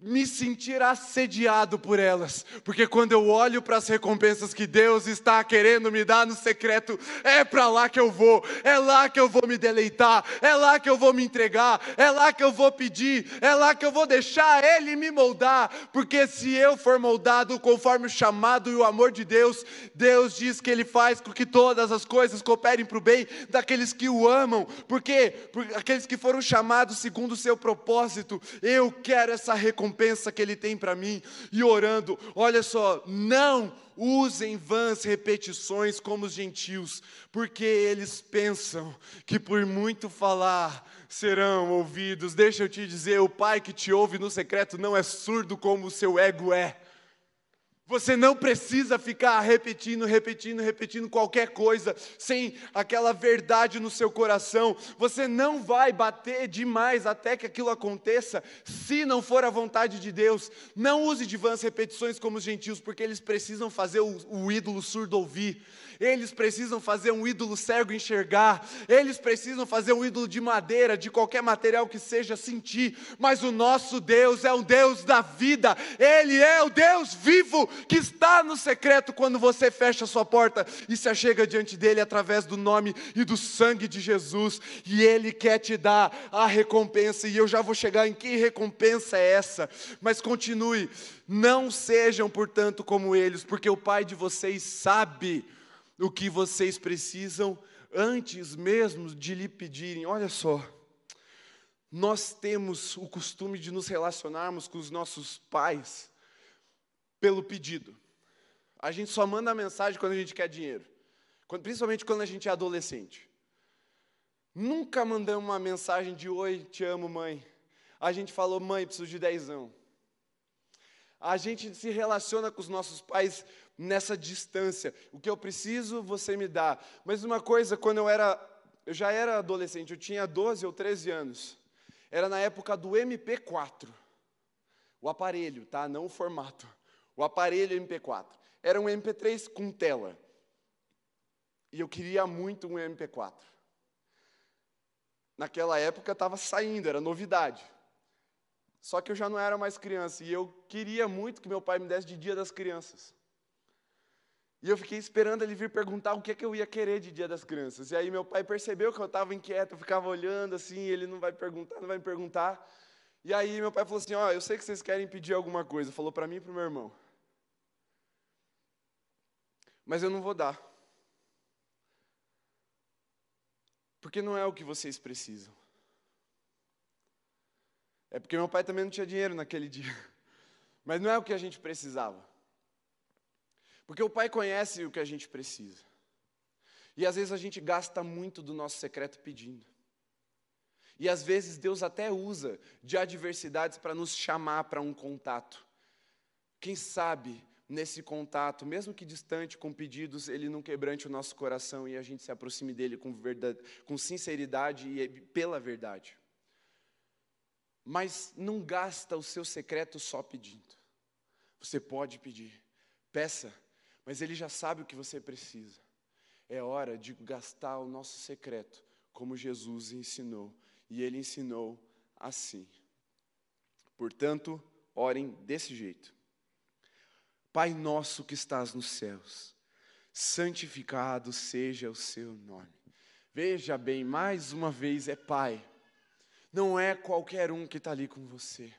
me sentir assediado por elas, porque quando eu olho para as recompensas que Deus está querendo me dar no secreto, é para lá que eu vou, é lá que eu vou me deleitar, é lá que eu vou me entregar, é lá que eu vou pedir, é lá que eu vou deixar Ele me moldar, porque se eu for moldado conforme o chamado e o amor de Deus, Deus diz que Ele faz com que todas as coisas cooperem para o bem daqueles que o amam, porque, porque aqueles que foram chamados segundo o seu propósito, eu quero essa recompensa recompensa que Ele tem para mim, e orando, olha só, não usem vãs repetições como os gentios, porque eles pensam que por muito falar serão ouvidos. Deixa eu te dizer, o Pai que te ouve no secreto não é surdo como o seu ego é. Você não precisa ficar repetindo, repetindo, repetindo qualquer coisa sem aquela verdade no seu coração. Você não vai bater demais até que aquilo aconteça, se não for a vontade de Deus. Não use de vãs repetições como os gentios, porque eles precisam fazer o, o ídolo surdo ouvir. Eles precisam fazer um ídolo cego enxergar, eles precisam fazer um ídolo de madeira, de qualquer material que seja sentir, mas o nosso Deus é um Deus da vida, Ele é o Deus vivo que está no secreto quando você fecha a sua porta e se achega diante dele através do nome e do sangue de Jesus, e Ele quer te dar a recompensa, e eu já vou chegar em que recompensa é essa, mas continue, não sejam, portanto, como eles, porque o Pai de vocês sabe o que vocês precisam antes mesmo de lhe pedirem. Olha só, nós temos o costume de nos relacionarmos com os nossos pais pelo pedido. A gente só manda mensagem quando a gente quer dinheiro, principalmente quando a gente é adolescente. Nunca mandamos uma mensagem de oi, te amo, mãe. A gente falou, mãe, preciso de dezão. A gente se relaciona com os nossos pais nessa distância. O que eu preciso, você me dá. Mas uma coisa, quando eu era, eu já era adolescente, eu tinha 12 ou 13 anos. Era na época do MP4. O aparelho, tá? Não o formato. O aparelho MP4. Era um MP3 com tela. E eu queria muito um MP4. Naquela época estava saindo, era novidade. Só que eu já não era mais criança e eu queria muito que meu pai me desse de Dia das Crianças. E eu fiquei esperando ele vir perguntar o que, é que eu ia querer de Dia das Crianças. E aí meu pai percebeu que eu estava inquieto, eu ficava olhando assim, ele não vai perguntar, não vai me perguntar. E aí meu pai falou assim, ó, oh, eu sei que vocês querem pedir alguma coisa. Falou para mim e para o meu irmão. Mas eu não vou dar. Porque não é o que vocês precisam. É porque meu pai também não tinha dinheiro naquele *laughs* dia. Mas não é o que a gente precisava. Porque o Pai conhece o que a gente precisa. E às vezes a gente gasta muito do nosso secreto pedindo. E às vezes Deus até usa de adversidades para nos chamar para um contato. Quem sabe nesse contato, mesmo que distante, com pedidos, ele não quebrante o nosso coração e a gente se aproxime dele com, verdade, com sinceridade e pela verdade. Mas não gasta o seu secreto só pedindo. Você pode pedir, peça, mas ele já sabe o que você precisa. É hora de gastar o nosso secreto, como Jesus ensinou e ele ensinou assim. Portanto, orem desse jeito. Pai nosso que estás nos céus, santificado seja o seu nome. Veja bem, mais uma vez é Pai, não é qualquer um que está ali com você,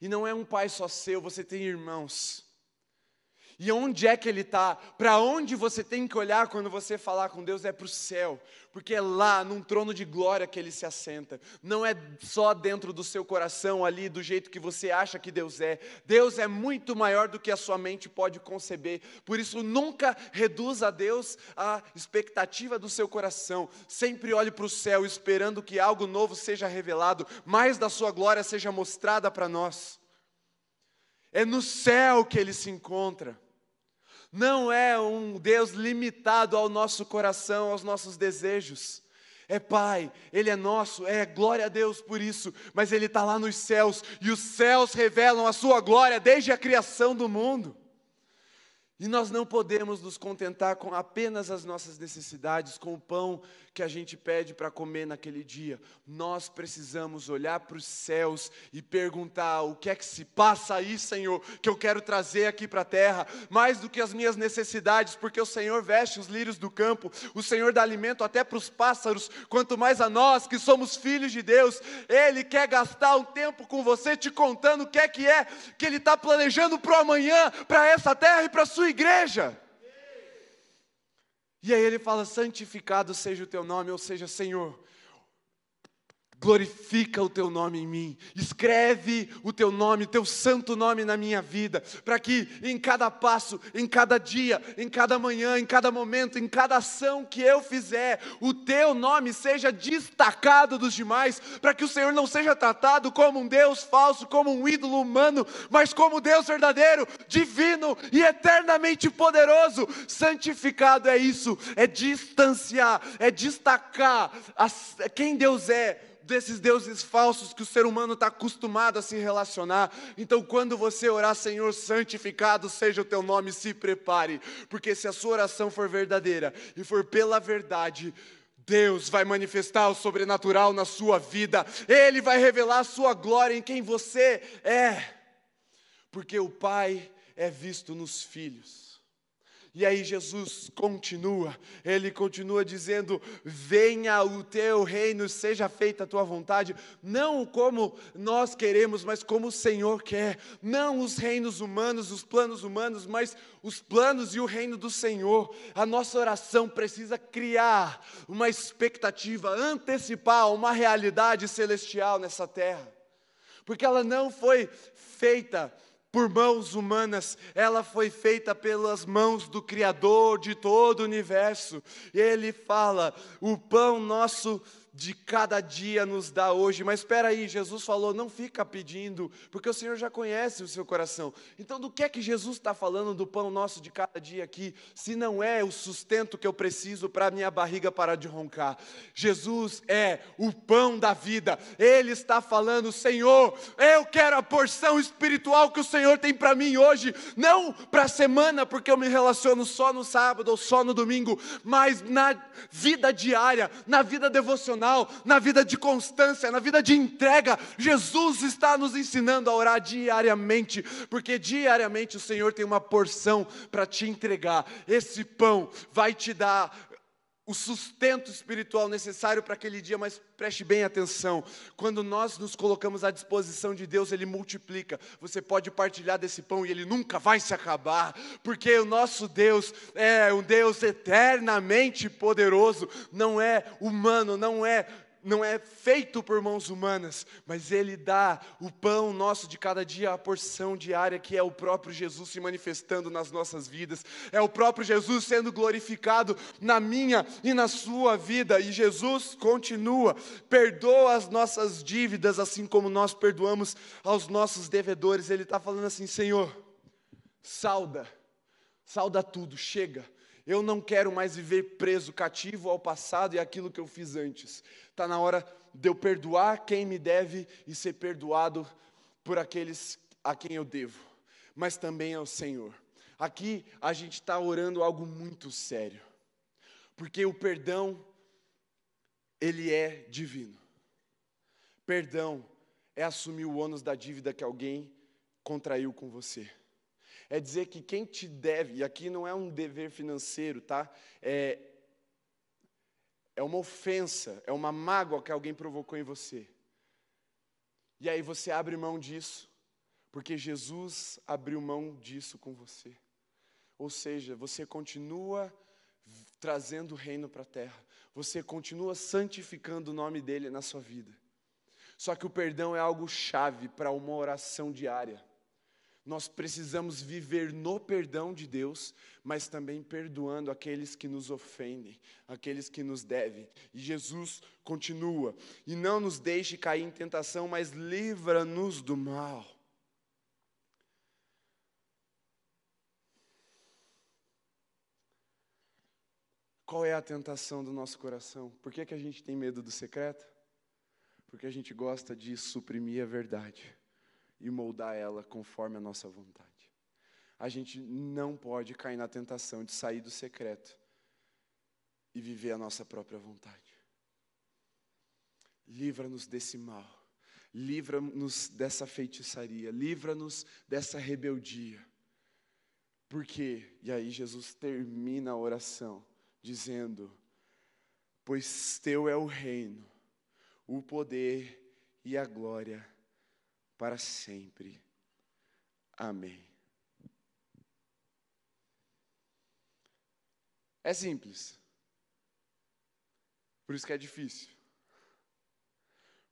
e não é um Pai só seu, você tem irmãos. E onde é que Ele está? Para onde você tem que olhar quando você falar com Deus? É para o céu, porque é lá, num trono de glória, que Ele se assenta. Não é só dentro do seu coração, ali, do jeito que você acha que Deus é. Deus é muito maior do que a sua mente pode conceber. Por isso, nunca reduza a Deus a expectativa do seu coração. Sempre olhe para o céu, esperando que algo novo seja revelado, mais da Sua glória seja mostrada para nós. É no céu que Ele se encontra não é um Deus limitado ao nosso coração, aos nossos desejos. É Pai, Ele é nosso, é glória a Deus por isso, mas Ele está lá nos céus, e os céus revelam a Sua glória desde a criação do mundo. E nós não podemos nos contentar com apenas as nossas necessidades, com o pão que a gente pede para comer naquele dia. Nós precisamos olhar para os céus e perguntar: o que é que se passa aí, Senhor, que eu quero trazer aqui para a terra, mais do que as minhas necessidades, porque o Senhor veste os lírios do campo, o Senhor dá alimento até para os pássaros, quanto mais a nós que somos filhos de Deus. Ele quer gastar um tempo com você te contando o que é que é que Ele está planejando para o amanhã, para essa terra e para a sua igreja. E aí ele fala: santificado seja o teu nome, ou seja, Senhor, glorifica o teu nome em mim, escreve o teu nome, o teu santo nome na minha vida, para que em cada passo, em cada dia, em cada manhã, em cada momento, em cada ação que eu fizer, o teu nome seja destacado dos demais, para que o Senhor não seja tratado como um Deus falso, como um ídolo humano, mas como Deus verdadeiro, divino e eternamente poderoso. Santificado é isso, é distanciar, é destacar as, quem Deus é desses deuses falsos que o ser humano está acostumado a se relacionar. Então, quando você orar, Senhor, santificado seja o teu nome, se prepare, porque se a sua oração for verdadeira e for pela verdade, Deus vai manifestar o sobrenatural na sua vida, Ele vai revelar a sua glória em quem você é, porque o Pai é visto nos filhos. E aí Jesus continua, ele continua dizendo: Venha o teu reino, seja feita a tua vontade, não como nós queremos, mas como o Senhor quer. Não os reinos humanos, os planos humanos, mas os planos e o reino do Senhor. A nossa oração precisa criar uma expectativa, antecipar uma realidade celestial nessa terra, porque ela não foi feita por mãos humanas, ela foi feita pelas mãos do Criador de todo o universo. Ele fala: o pão nosso de cada dia nos dá hoje. Mas espera aí, Jesus falou, não fica pedindo, porque o Senhor já conhece o seu coração. Então, do que é que Jesus está falando do pão nosso de cada dia aqui, se não é o sustento que eu preciso para minha barriga parar de roncar? Jesus é o pão da vida. Ele está falando, Senhor, eu quero a porção espiritual que o Senhor tem para mim hoje, não para a semana, porque eu me relaciono só no sábado ou só no domingo, mas na vida diária, na vida devocional na vida de constância, na vida de entrega. Jesus está nos ensinando a orar diariamente, porque diariamente o Senhor tem uma porção para te entregar. Esse pão vai te dar o sustento espiritual necessário para aquele dia, mas preste bem atenção. Quando nós nos colocamos à disposição de Deus, Ele multiplica. Você pode partilhar desse pão e ele nunca vai se acabar, porque o nosso Deus é um Deus eternamente poderoso, não é humano, não é não é feito por mãos humanas, mas Ele dá o pão nosso de cada dia, a porção diária, que é o próprio Jesus se manifestando nas nossas vidas, é o próprio Jesus sendo glorificado na minha e na sua vida, e Jesus continua, perdoa as nossas dívidas, assim como nós perdoamos aos nossos devedores. Ele está falando assim: Senhor, salda, salda tudo, chega eu não quero mais viver preso, cativo ao passado e aquilo que eu fiz antes. Está na hora de eu perdoar quem me deve e ser perdoado por aqueles a quem eu devo, mas também ao Senhor. Aqui a gente está orando algo muito sério, porque o perdão, ele é divino. Perdão é assumir o ônus da dívida que alguém contraiu com você é dizer que quem te deve, e aqui não é um dever financeiro, tá? É, é uma ofensa, é uma mágoa que alguém provocou em você. E aí você abre mão disso, porque Jesus abriu mão disso com você. Ou seja, você continua trazendo o reino para a terra, você continua santificando o nome dele na sua vida. Só que o perdão é algo chave para uma oração diária. Nós precisamos viver no perdão de Deus, mas também perdoando aqueles que nos ofendem, aqueles que nos devem. E Jesus continua: e não nos deixe cair em tentação, mas livra-nos do mal. Qual é a tentação do nosso coração? Por que, que a gente tem medo do secreto? Porque a gente gosta de suprimir a verdade e moldar ela conforme a nossa vontade. A gente não pode cair na tentação de sair do secreto e viver a nossa própria vontade. Livra-nos desse mal, livra-nos dessa feitiçaria, livra-nos dessa rebeldia. Por quê? E aí Jesus termina a oração dizendo: Pois teu é o reino, o poder e a glória para sempre. Amém. É simples. Por isso que é difícil.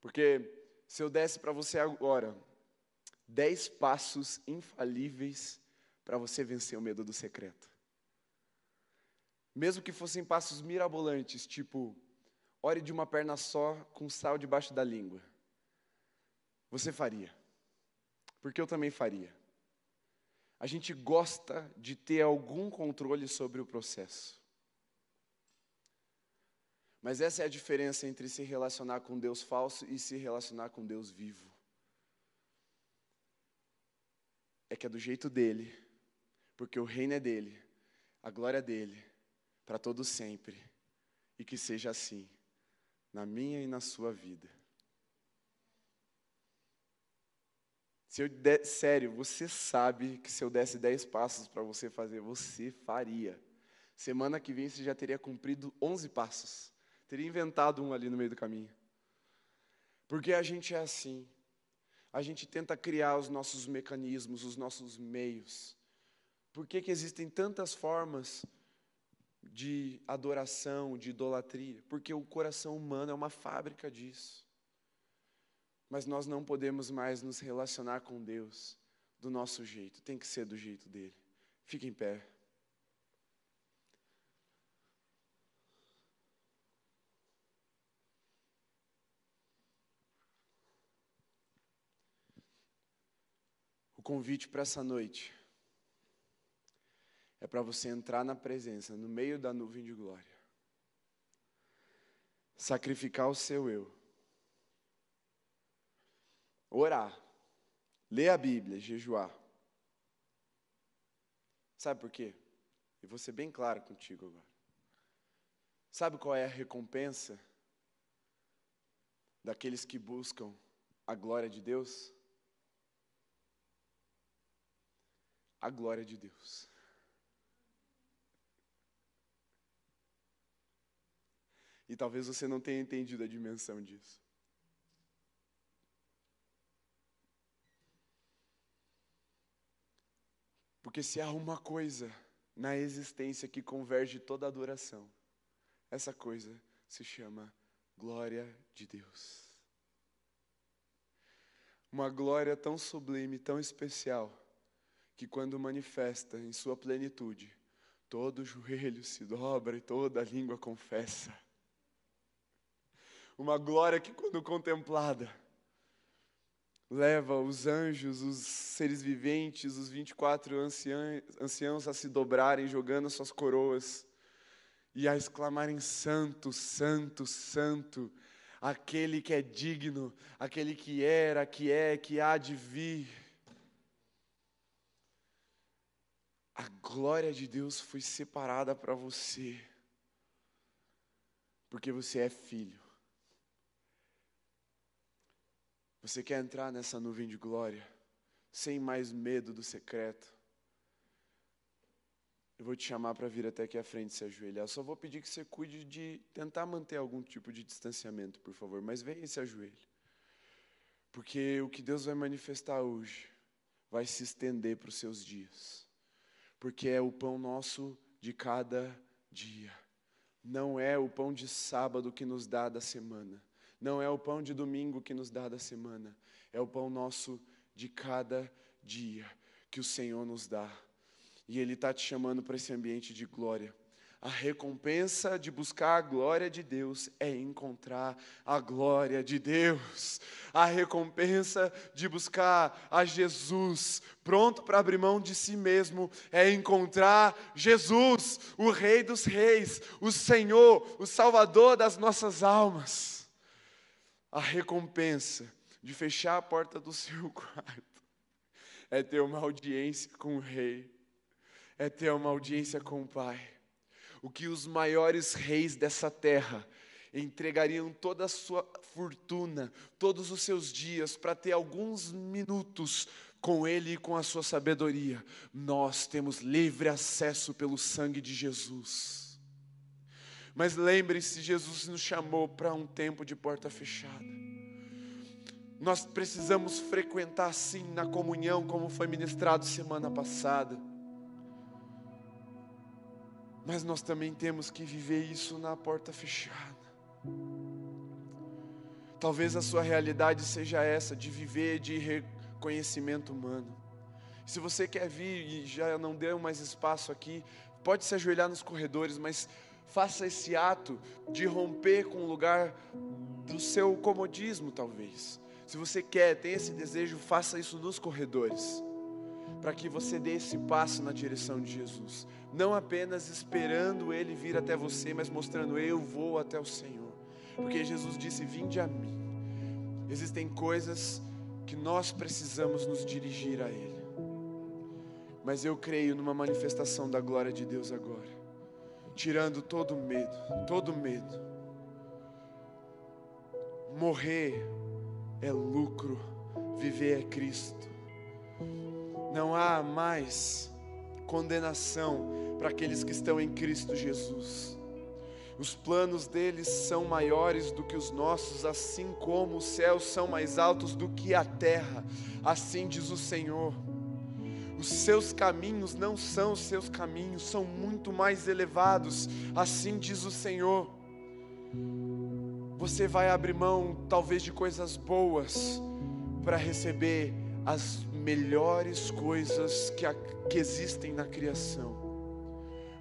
Porque se eu desse para você agora dez passos infalíveis para você vencer o medo do secreto. Mesmo que fossem passos mirabolantes, tipo, ore de uma perna só com sal debaixo da língua. Você faria. Porque eu também faria. A gente gosta de ter algum controle sobre o processo. Mas essa é a diferença entre se relacionar com Deus falso e se relacionar com Deus vivo. É que é do jeito dele, porque o reino é dele, a glória é dele, para todo sempre, e que seja assim, na minha e na sua vida. Se eu sério, você sabe que se eu desse 10 passos para você fazer, você faria. Semana que vem você já teria cumprido 11 passos. Teria inventado um ali no meio do caminho. Porque a gente é assim. A gente tenta criar os nossos mecanismos, os nossos meios. Por que, que existem tantas formas de adoração, de idolatria? Porque o coração humano é uma fábrica disso. Mas nós não podemos mais nos relacionar com Deus do nosso jeito, tem que ser do jeito dele. Fique em pé. O convite para essa noite é para você entrar na presença, no meio da nuvem de glória, sacrificar o seu eu Orar. Ler a Bíblia, jejuar. Sabe por quê? E vou ser bem claro contigo agora. Sabe qual é a recompensa daqueles que buscam a glória de Deus? A glória de Deus. E talvez você não tenha entendido a dimensão disso. Porque se há uma coisa na existência que converge toda adoração, essa coisa se chama glória de Deus. Uma glória tão sublime, tão especial, que quando manifesta em sua plenitude, todo joelho se dobra e toda língua confessa. Uma glória que, quando contemplada, leva os anjos, os seres viventes, os 24 anciãos, anciãos a se dobrarem, jogando suas coroas e a exclamarem: Santo, Santo, Santo, aquele que é digno, aquele que era, que é, que há de vir. A glória de Deus foi separada para você, porque você é filho. Você quer entrar nessa nuvem de glória, sem mais medo do secreto? Eu vou te chamar para vir até aqui à frente se ajoelhar. Eu só vou pedir que você cuide de tentar manter algum tipo de distanciamento, por favor. Mas venha e se ajoelhe. Porque o que Deus vai manifestar hoje vai se estender para os seus dias. Porque é o pão nosso de cada dia. Não é o pão de sábado que nos dá da semana. Não é o pão de domingo que nos dá da semana, é o pão nosso de cada dia que o Senhor nos dá. E Ele está te chamando para esse ambiente de glória. A recompensa de buscar a glória de Deus é encontrar a glória de Deus. A recompensa de buscar a Jesus, pronto para abrir mão de si mesmo, é encontrar Jesus, o Rei dos Reis, o Senhor, o Salvador das nossas almas a recompensa de fechar a porta do seu *laughs* quarto é ter uma audiência com o rei, é ter uma audiência com o pai. O que os maiores reis dessa terra entregariam toda a sua fortuna, todos os seus dias, para ter alguns minutos com Ele e com a sua sabedoria. Nós temos livre acesso pelo sangue de Jesus. Mas lembre-se, Jesus nos chamou para um tempo de porta fechada. Nós precisamos frequentar sim na comunhão, como foi ministrado semana passada. Mas nós também temos que viver isso na porta fechada. Talvez a sua realidade seja essa, de viver de reconhecimento humano. Se você quer vir e já não deu mais espaço aqui, pode se ajoelhar nos corredores, mas faça esse ato de romper com o lugar do seu comodismo, talvez. Se você quer, tem esse desejo, faça isso nos corredores, para que você dê esse passo na direção de Jesus, não apenas esperando Ele vir até você, mas mostrando: eu vou até o Senhor, porque Jesus disse: Vinde a mim. Existem coisas que nós precisamos nos dirigir a Ele, mas eu creio numa manifestação da glória de Deus agora tirando todo medo, todo medo. Morrer é lucro, viver é Cristo. Não há mais condenação para aqueles que estão em Cristo Jesus. Os planos deles são maiores do que os nossos, assim como os céus são mais altos do que a terra, assim diz o Senhor. Os seus caminhos não são os seus caminhos, são muito mais elevados, assim diz o Senhor. Você vai abrir mão, talvez, de coisas boas, para receber as melhores coisas que, a, que existem na criação,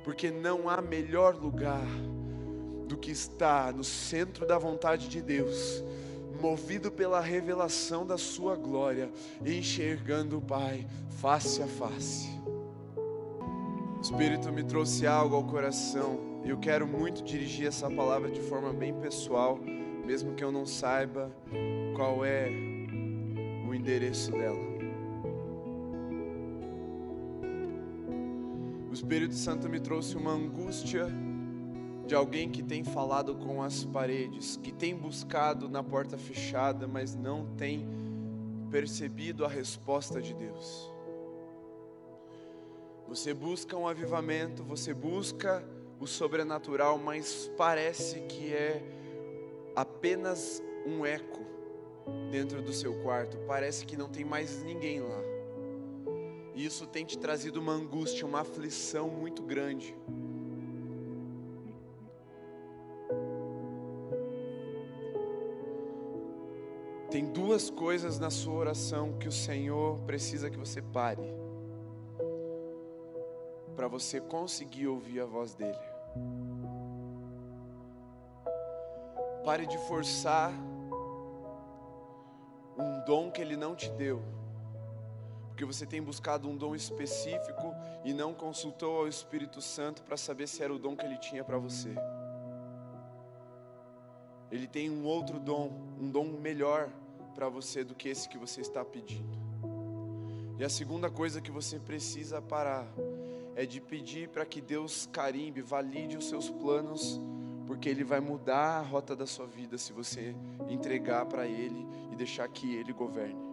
porque não há melhor lugar do que estar no centro da vontade de Deus movido pela revelação da Sua glória, enxergando o Pai face a face. O Espírito me trouxe algo ao coração e eu quero muito dirigir essa palavra de forma bem pessoal, mesmo que eu não saiba qual é o endereço dela. O Espírito Santo me trouxe uma angústia de alguém que tem falado com as paredes, que tem buscado na porta fechada, mas não tem percebido a resposta de Deus. Você busca um avivamento, você busca o sobrenatural, mas parece que é apenas um eco dentro do seu quarto, parece que não tem mais ninguém lá. E isso tem te trazido uma angústia, uma aflição muito grande. Tem duas coisas na sua oração que o Senhor precisa que você pare para você conseguir ouvir a voz dele. Pare de forçar um dom que ele não te deu. Porque você tem buscado um dom específico e não consultou ao Espírito Santo para saber se era o dom que ele tinha para você. Ele tem um outro dom, um dom melhor para você do que esse que você está pedindo. E a segunda coisa que você precisa parar é de pedir para que Deus carimbe, valide os seus planos, porque Ele vai mudar a rota da sua vida se você entregar para Ele e deixar que Ele governe.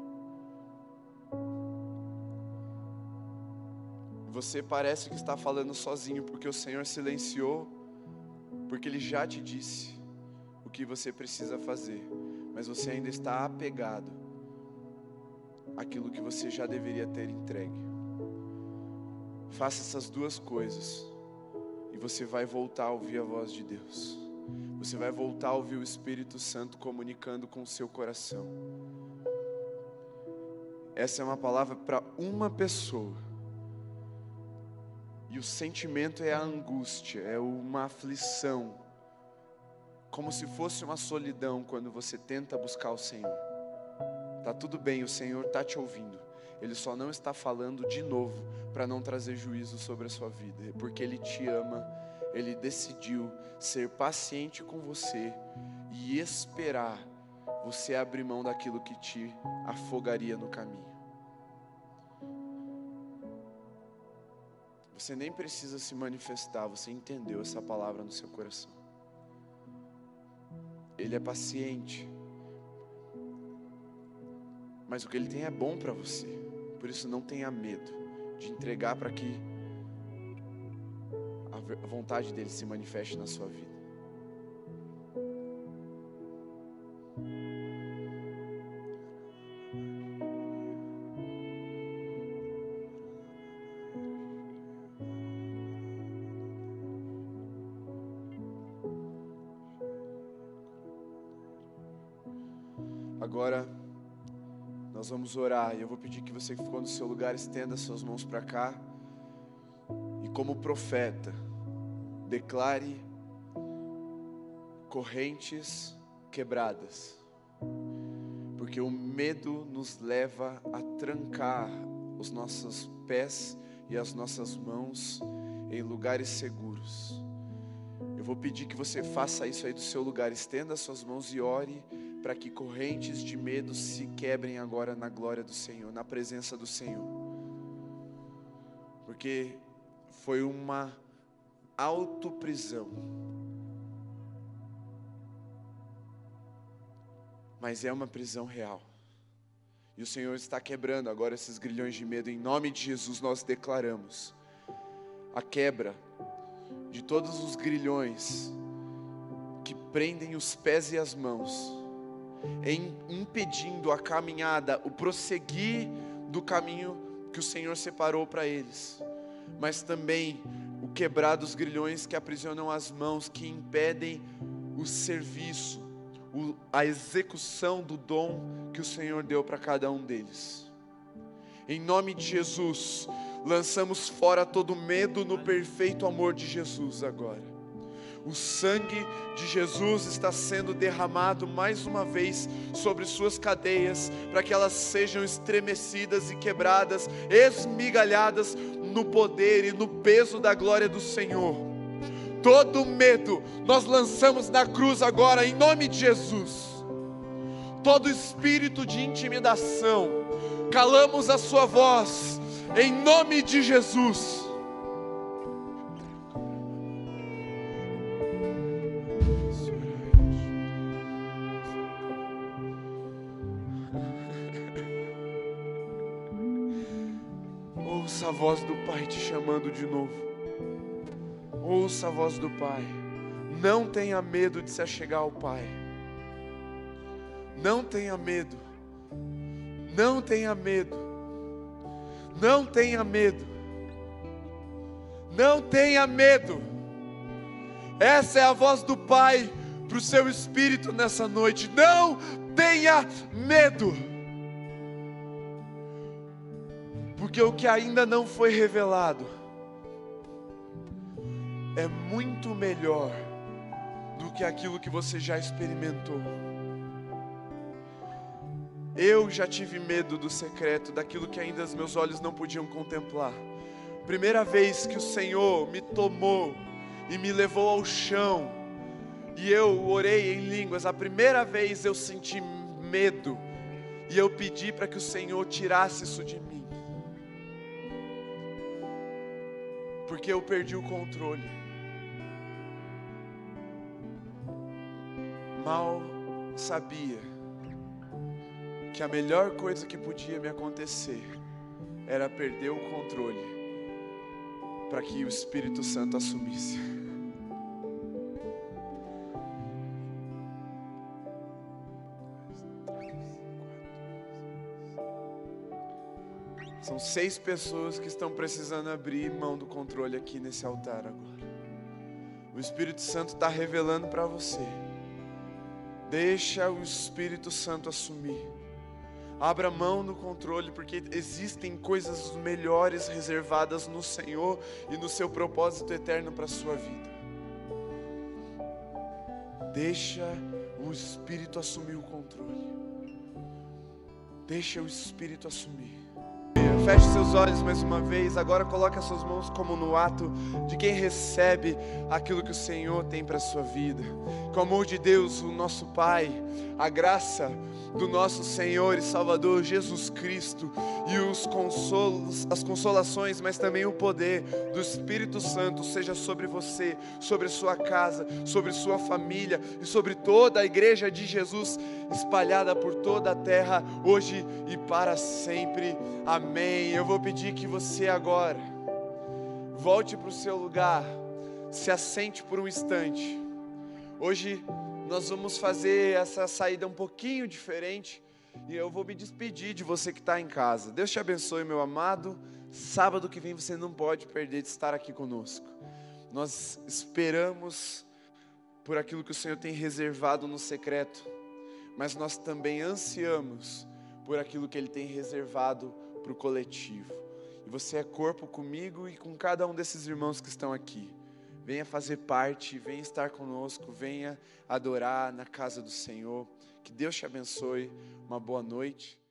Você parece que está falando sozinho, porque o Senhor silenciou, porque Ele já te disse o que você precisa fazer, mas você ainda está apegado àquilo que você já deveria ter entregue. Faça essas duas coisas e você vai voltar a ouvir a voz de Deus. Você vai voltar a ouvir o Espírito Santo comunicando com o seu coração. Essa é uma palavra para uma pessoa. E o sentimento é a angústia, é uma aflição, como se fosse uma solidão quando você tenta buscar o Senhor. Tá tudo bem, o Senhor tá te ouvindo. Ele só não está falando de novo para não trazer juízo sobre a sua vida, é porque Ele te ama, Ele decidiu ser paciente com você e esperar você abrir mão daquilo que te afogaria no caminho. Você nem precisa se manifestar, você entendeu essa palavra no seu coração. Ele é paciente, mas o que ele tem é bom para você. Por isso, não tenha medo de entregar para que a vontade dele se manifeste na sua vida. Vamos orar e eu vou pedir que você que ficou no seu lugar estenda suas mãos para cá e como profeta declare correntes quebradas. Porque o medo nos leva a trancar os nossos pés e as nossas mãos em lugares seguros. Eu vou pedir que você faça isso aí do seu lugar, estenda suas mãos e ore para que correntes de medo se quebrem agora na glória do Senhor, na presença do Senhor. Porque foi uma autoprisão. Mas é uma prisão real. E o Senhor está quebrando agora esses grilhões de medo. Em nome de Jesus nós declaramos a quebra de todos os grilhões que prendem os pés e as mãos em impedindo a caminhada, o prosseguir do caminho que o Senhor separou para eles, mas também o quebrar dos grilhões que aprisionam as mãos, que impedem o serviço, a execução do dom que o Senhor deu para cada um deles. Em nome de Jesus, lançamos fora todo medo no perfeito amor de Jesus agora. O sangue de Jesus está sendo derramado mais uma vez sobre suas cadeias, para que elas sejam estremecidas e quebradas, esmigalhadas no poder e no peso da glória do Senhor. Todo medo nós lançamos na cruz agora, em nome de Jesus. Todo espírito de intimidação, calamos a sua voz, em nome de Jesus a voz do Pai te chamando de novo. Ouça a voz do Pai. Não tenha medo de se achegar ao Pai. Não tenha medo. Não tenha medo. Não tenha medo. Não tenha medo. Essa é a voz do Pai para o seu espírito nessa noite: não tenha medo. Porque o que ainda não foi revelado é muito melhor do que aquilo que você já experimentou. Eu já tive medo do secreto, daquilo que ainda os meus olhos não podiam contemplar. Primeira vez que o Senhor me tomou e me levou ao chão, e eu orei em línguas, a primeira vez eu senti medo, e eu pedi para que o Senhor tirasse isso de mim, porque eu perdi o controle. Mal sabia que a melhor coisa que podia me acontecer era perder o controle para que o Espírito Santo assumisse. São seis pessoas que estão precisando abrir mão do controle aqui nesse altar agora. O Espírito Santo está revelando para você. Deixa o Espírito Santo assumir. Abra mão no controle, porque existem coisas melhores reservadas no Senhor e no seu propósito eterno para a sua vida. Deixa o Espírito assumir o controle. Deixa o Espírito assumir. Feche seus olhos mais uma vez. Agora coloque as suas mãos como no ato de quem recebe aquilo que o Senhor tem para a sua vida. Com o amor de Deus, o nosso Pai, a graça do nosso Senhor e Salvador Jesus Cristo e os consolos, as consolações, mas também o poder do Espírito Santo seja sobre você, sobre sua casa, sobre sua família e sobre toda a igreja de Jesus espalhada por toda a terra, hoje e para sempre. Amém. Eu vou pedir que você agora volte para o seu lugar, se assente por um instante. Hoje nós vamos fazer essa saída um pouquinho diferente e eu vou me despedir de você que está em casa. Deus te abençoe, meu amado. Sábado que vem você não pode perder de estar aqui conosco. Nós esperamos por aquilo que o Senhor tem reservado no secreto, mas nós também ansiamos por aquilo que Ele tem reservado para o coletivo. E você é corpo comigo e com cada um desses irmãos que estão aqui. Venha fazer parte, venha estar conosco, venha adorar na casa do Senhor. Que Deus te abençoe. Uma boa noite.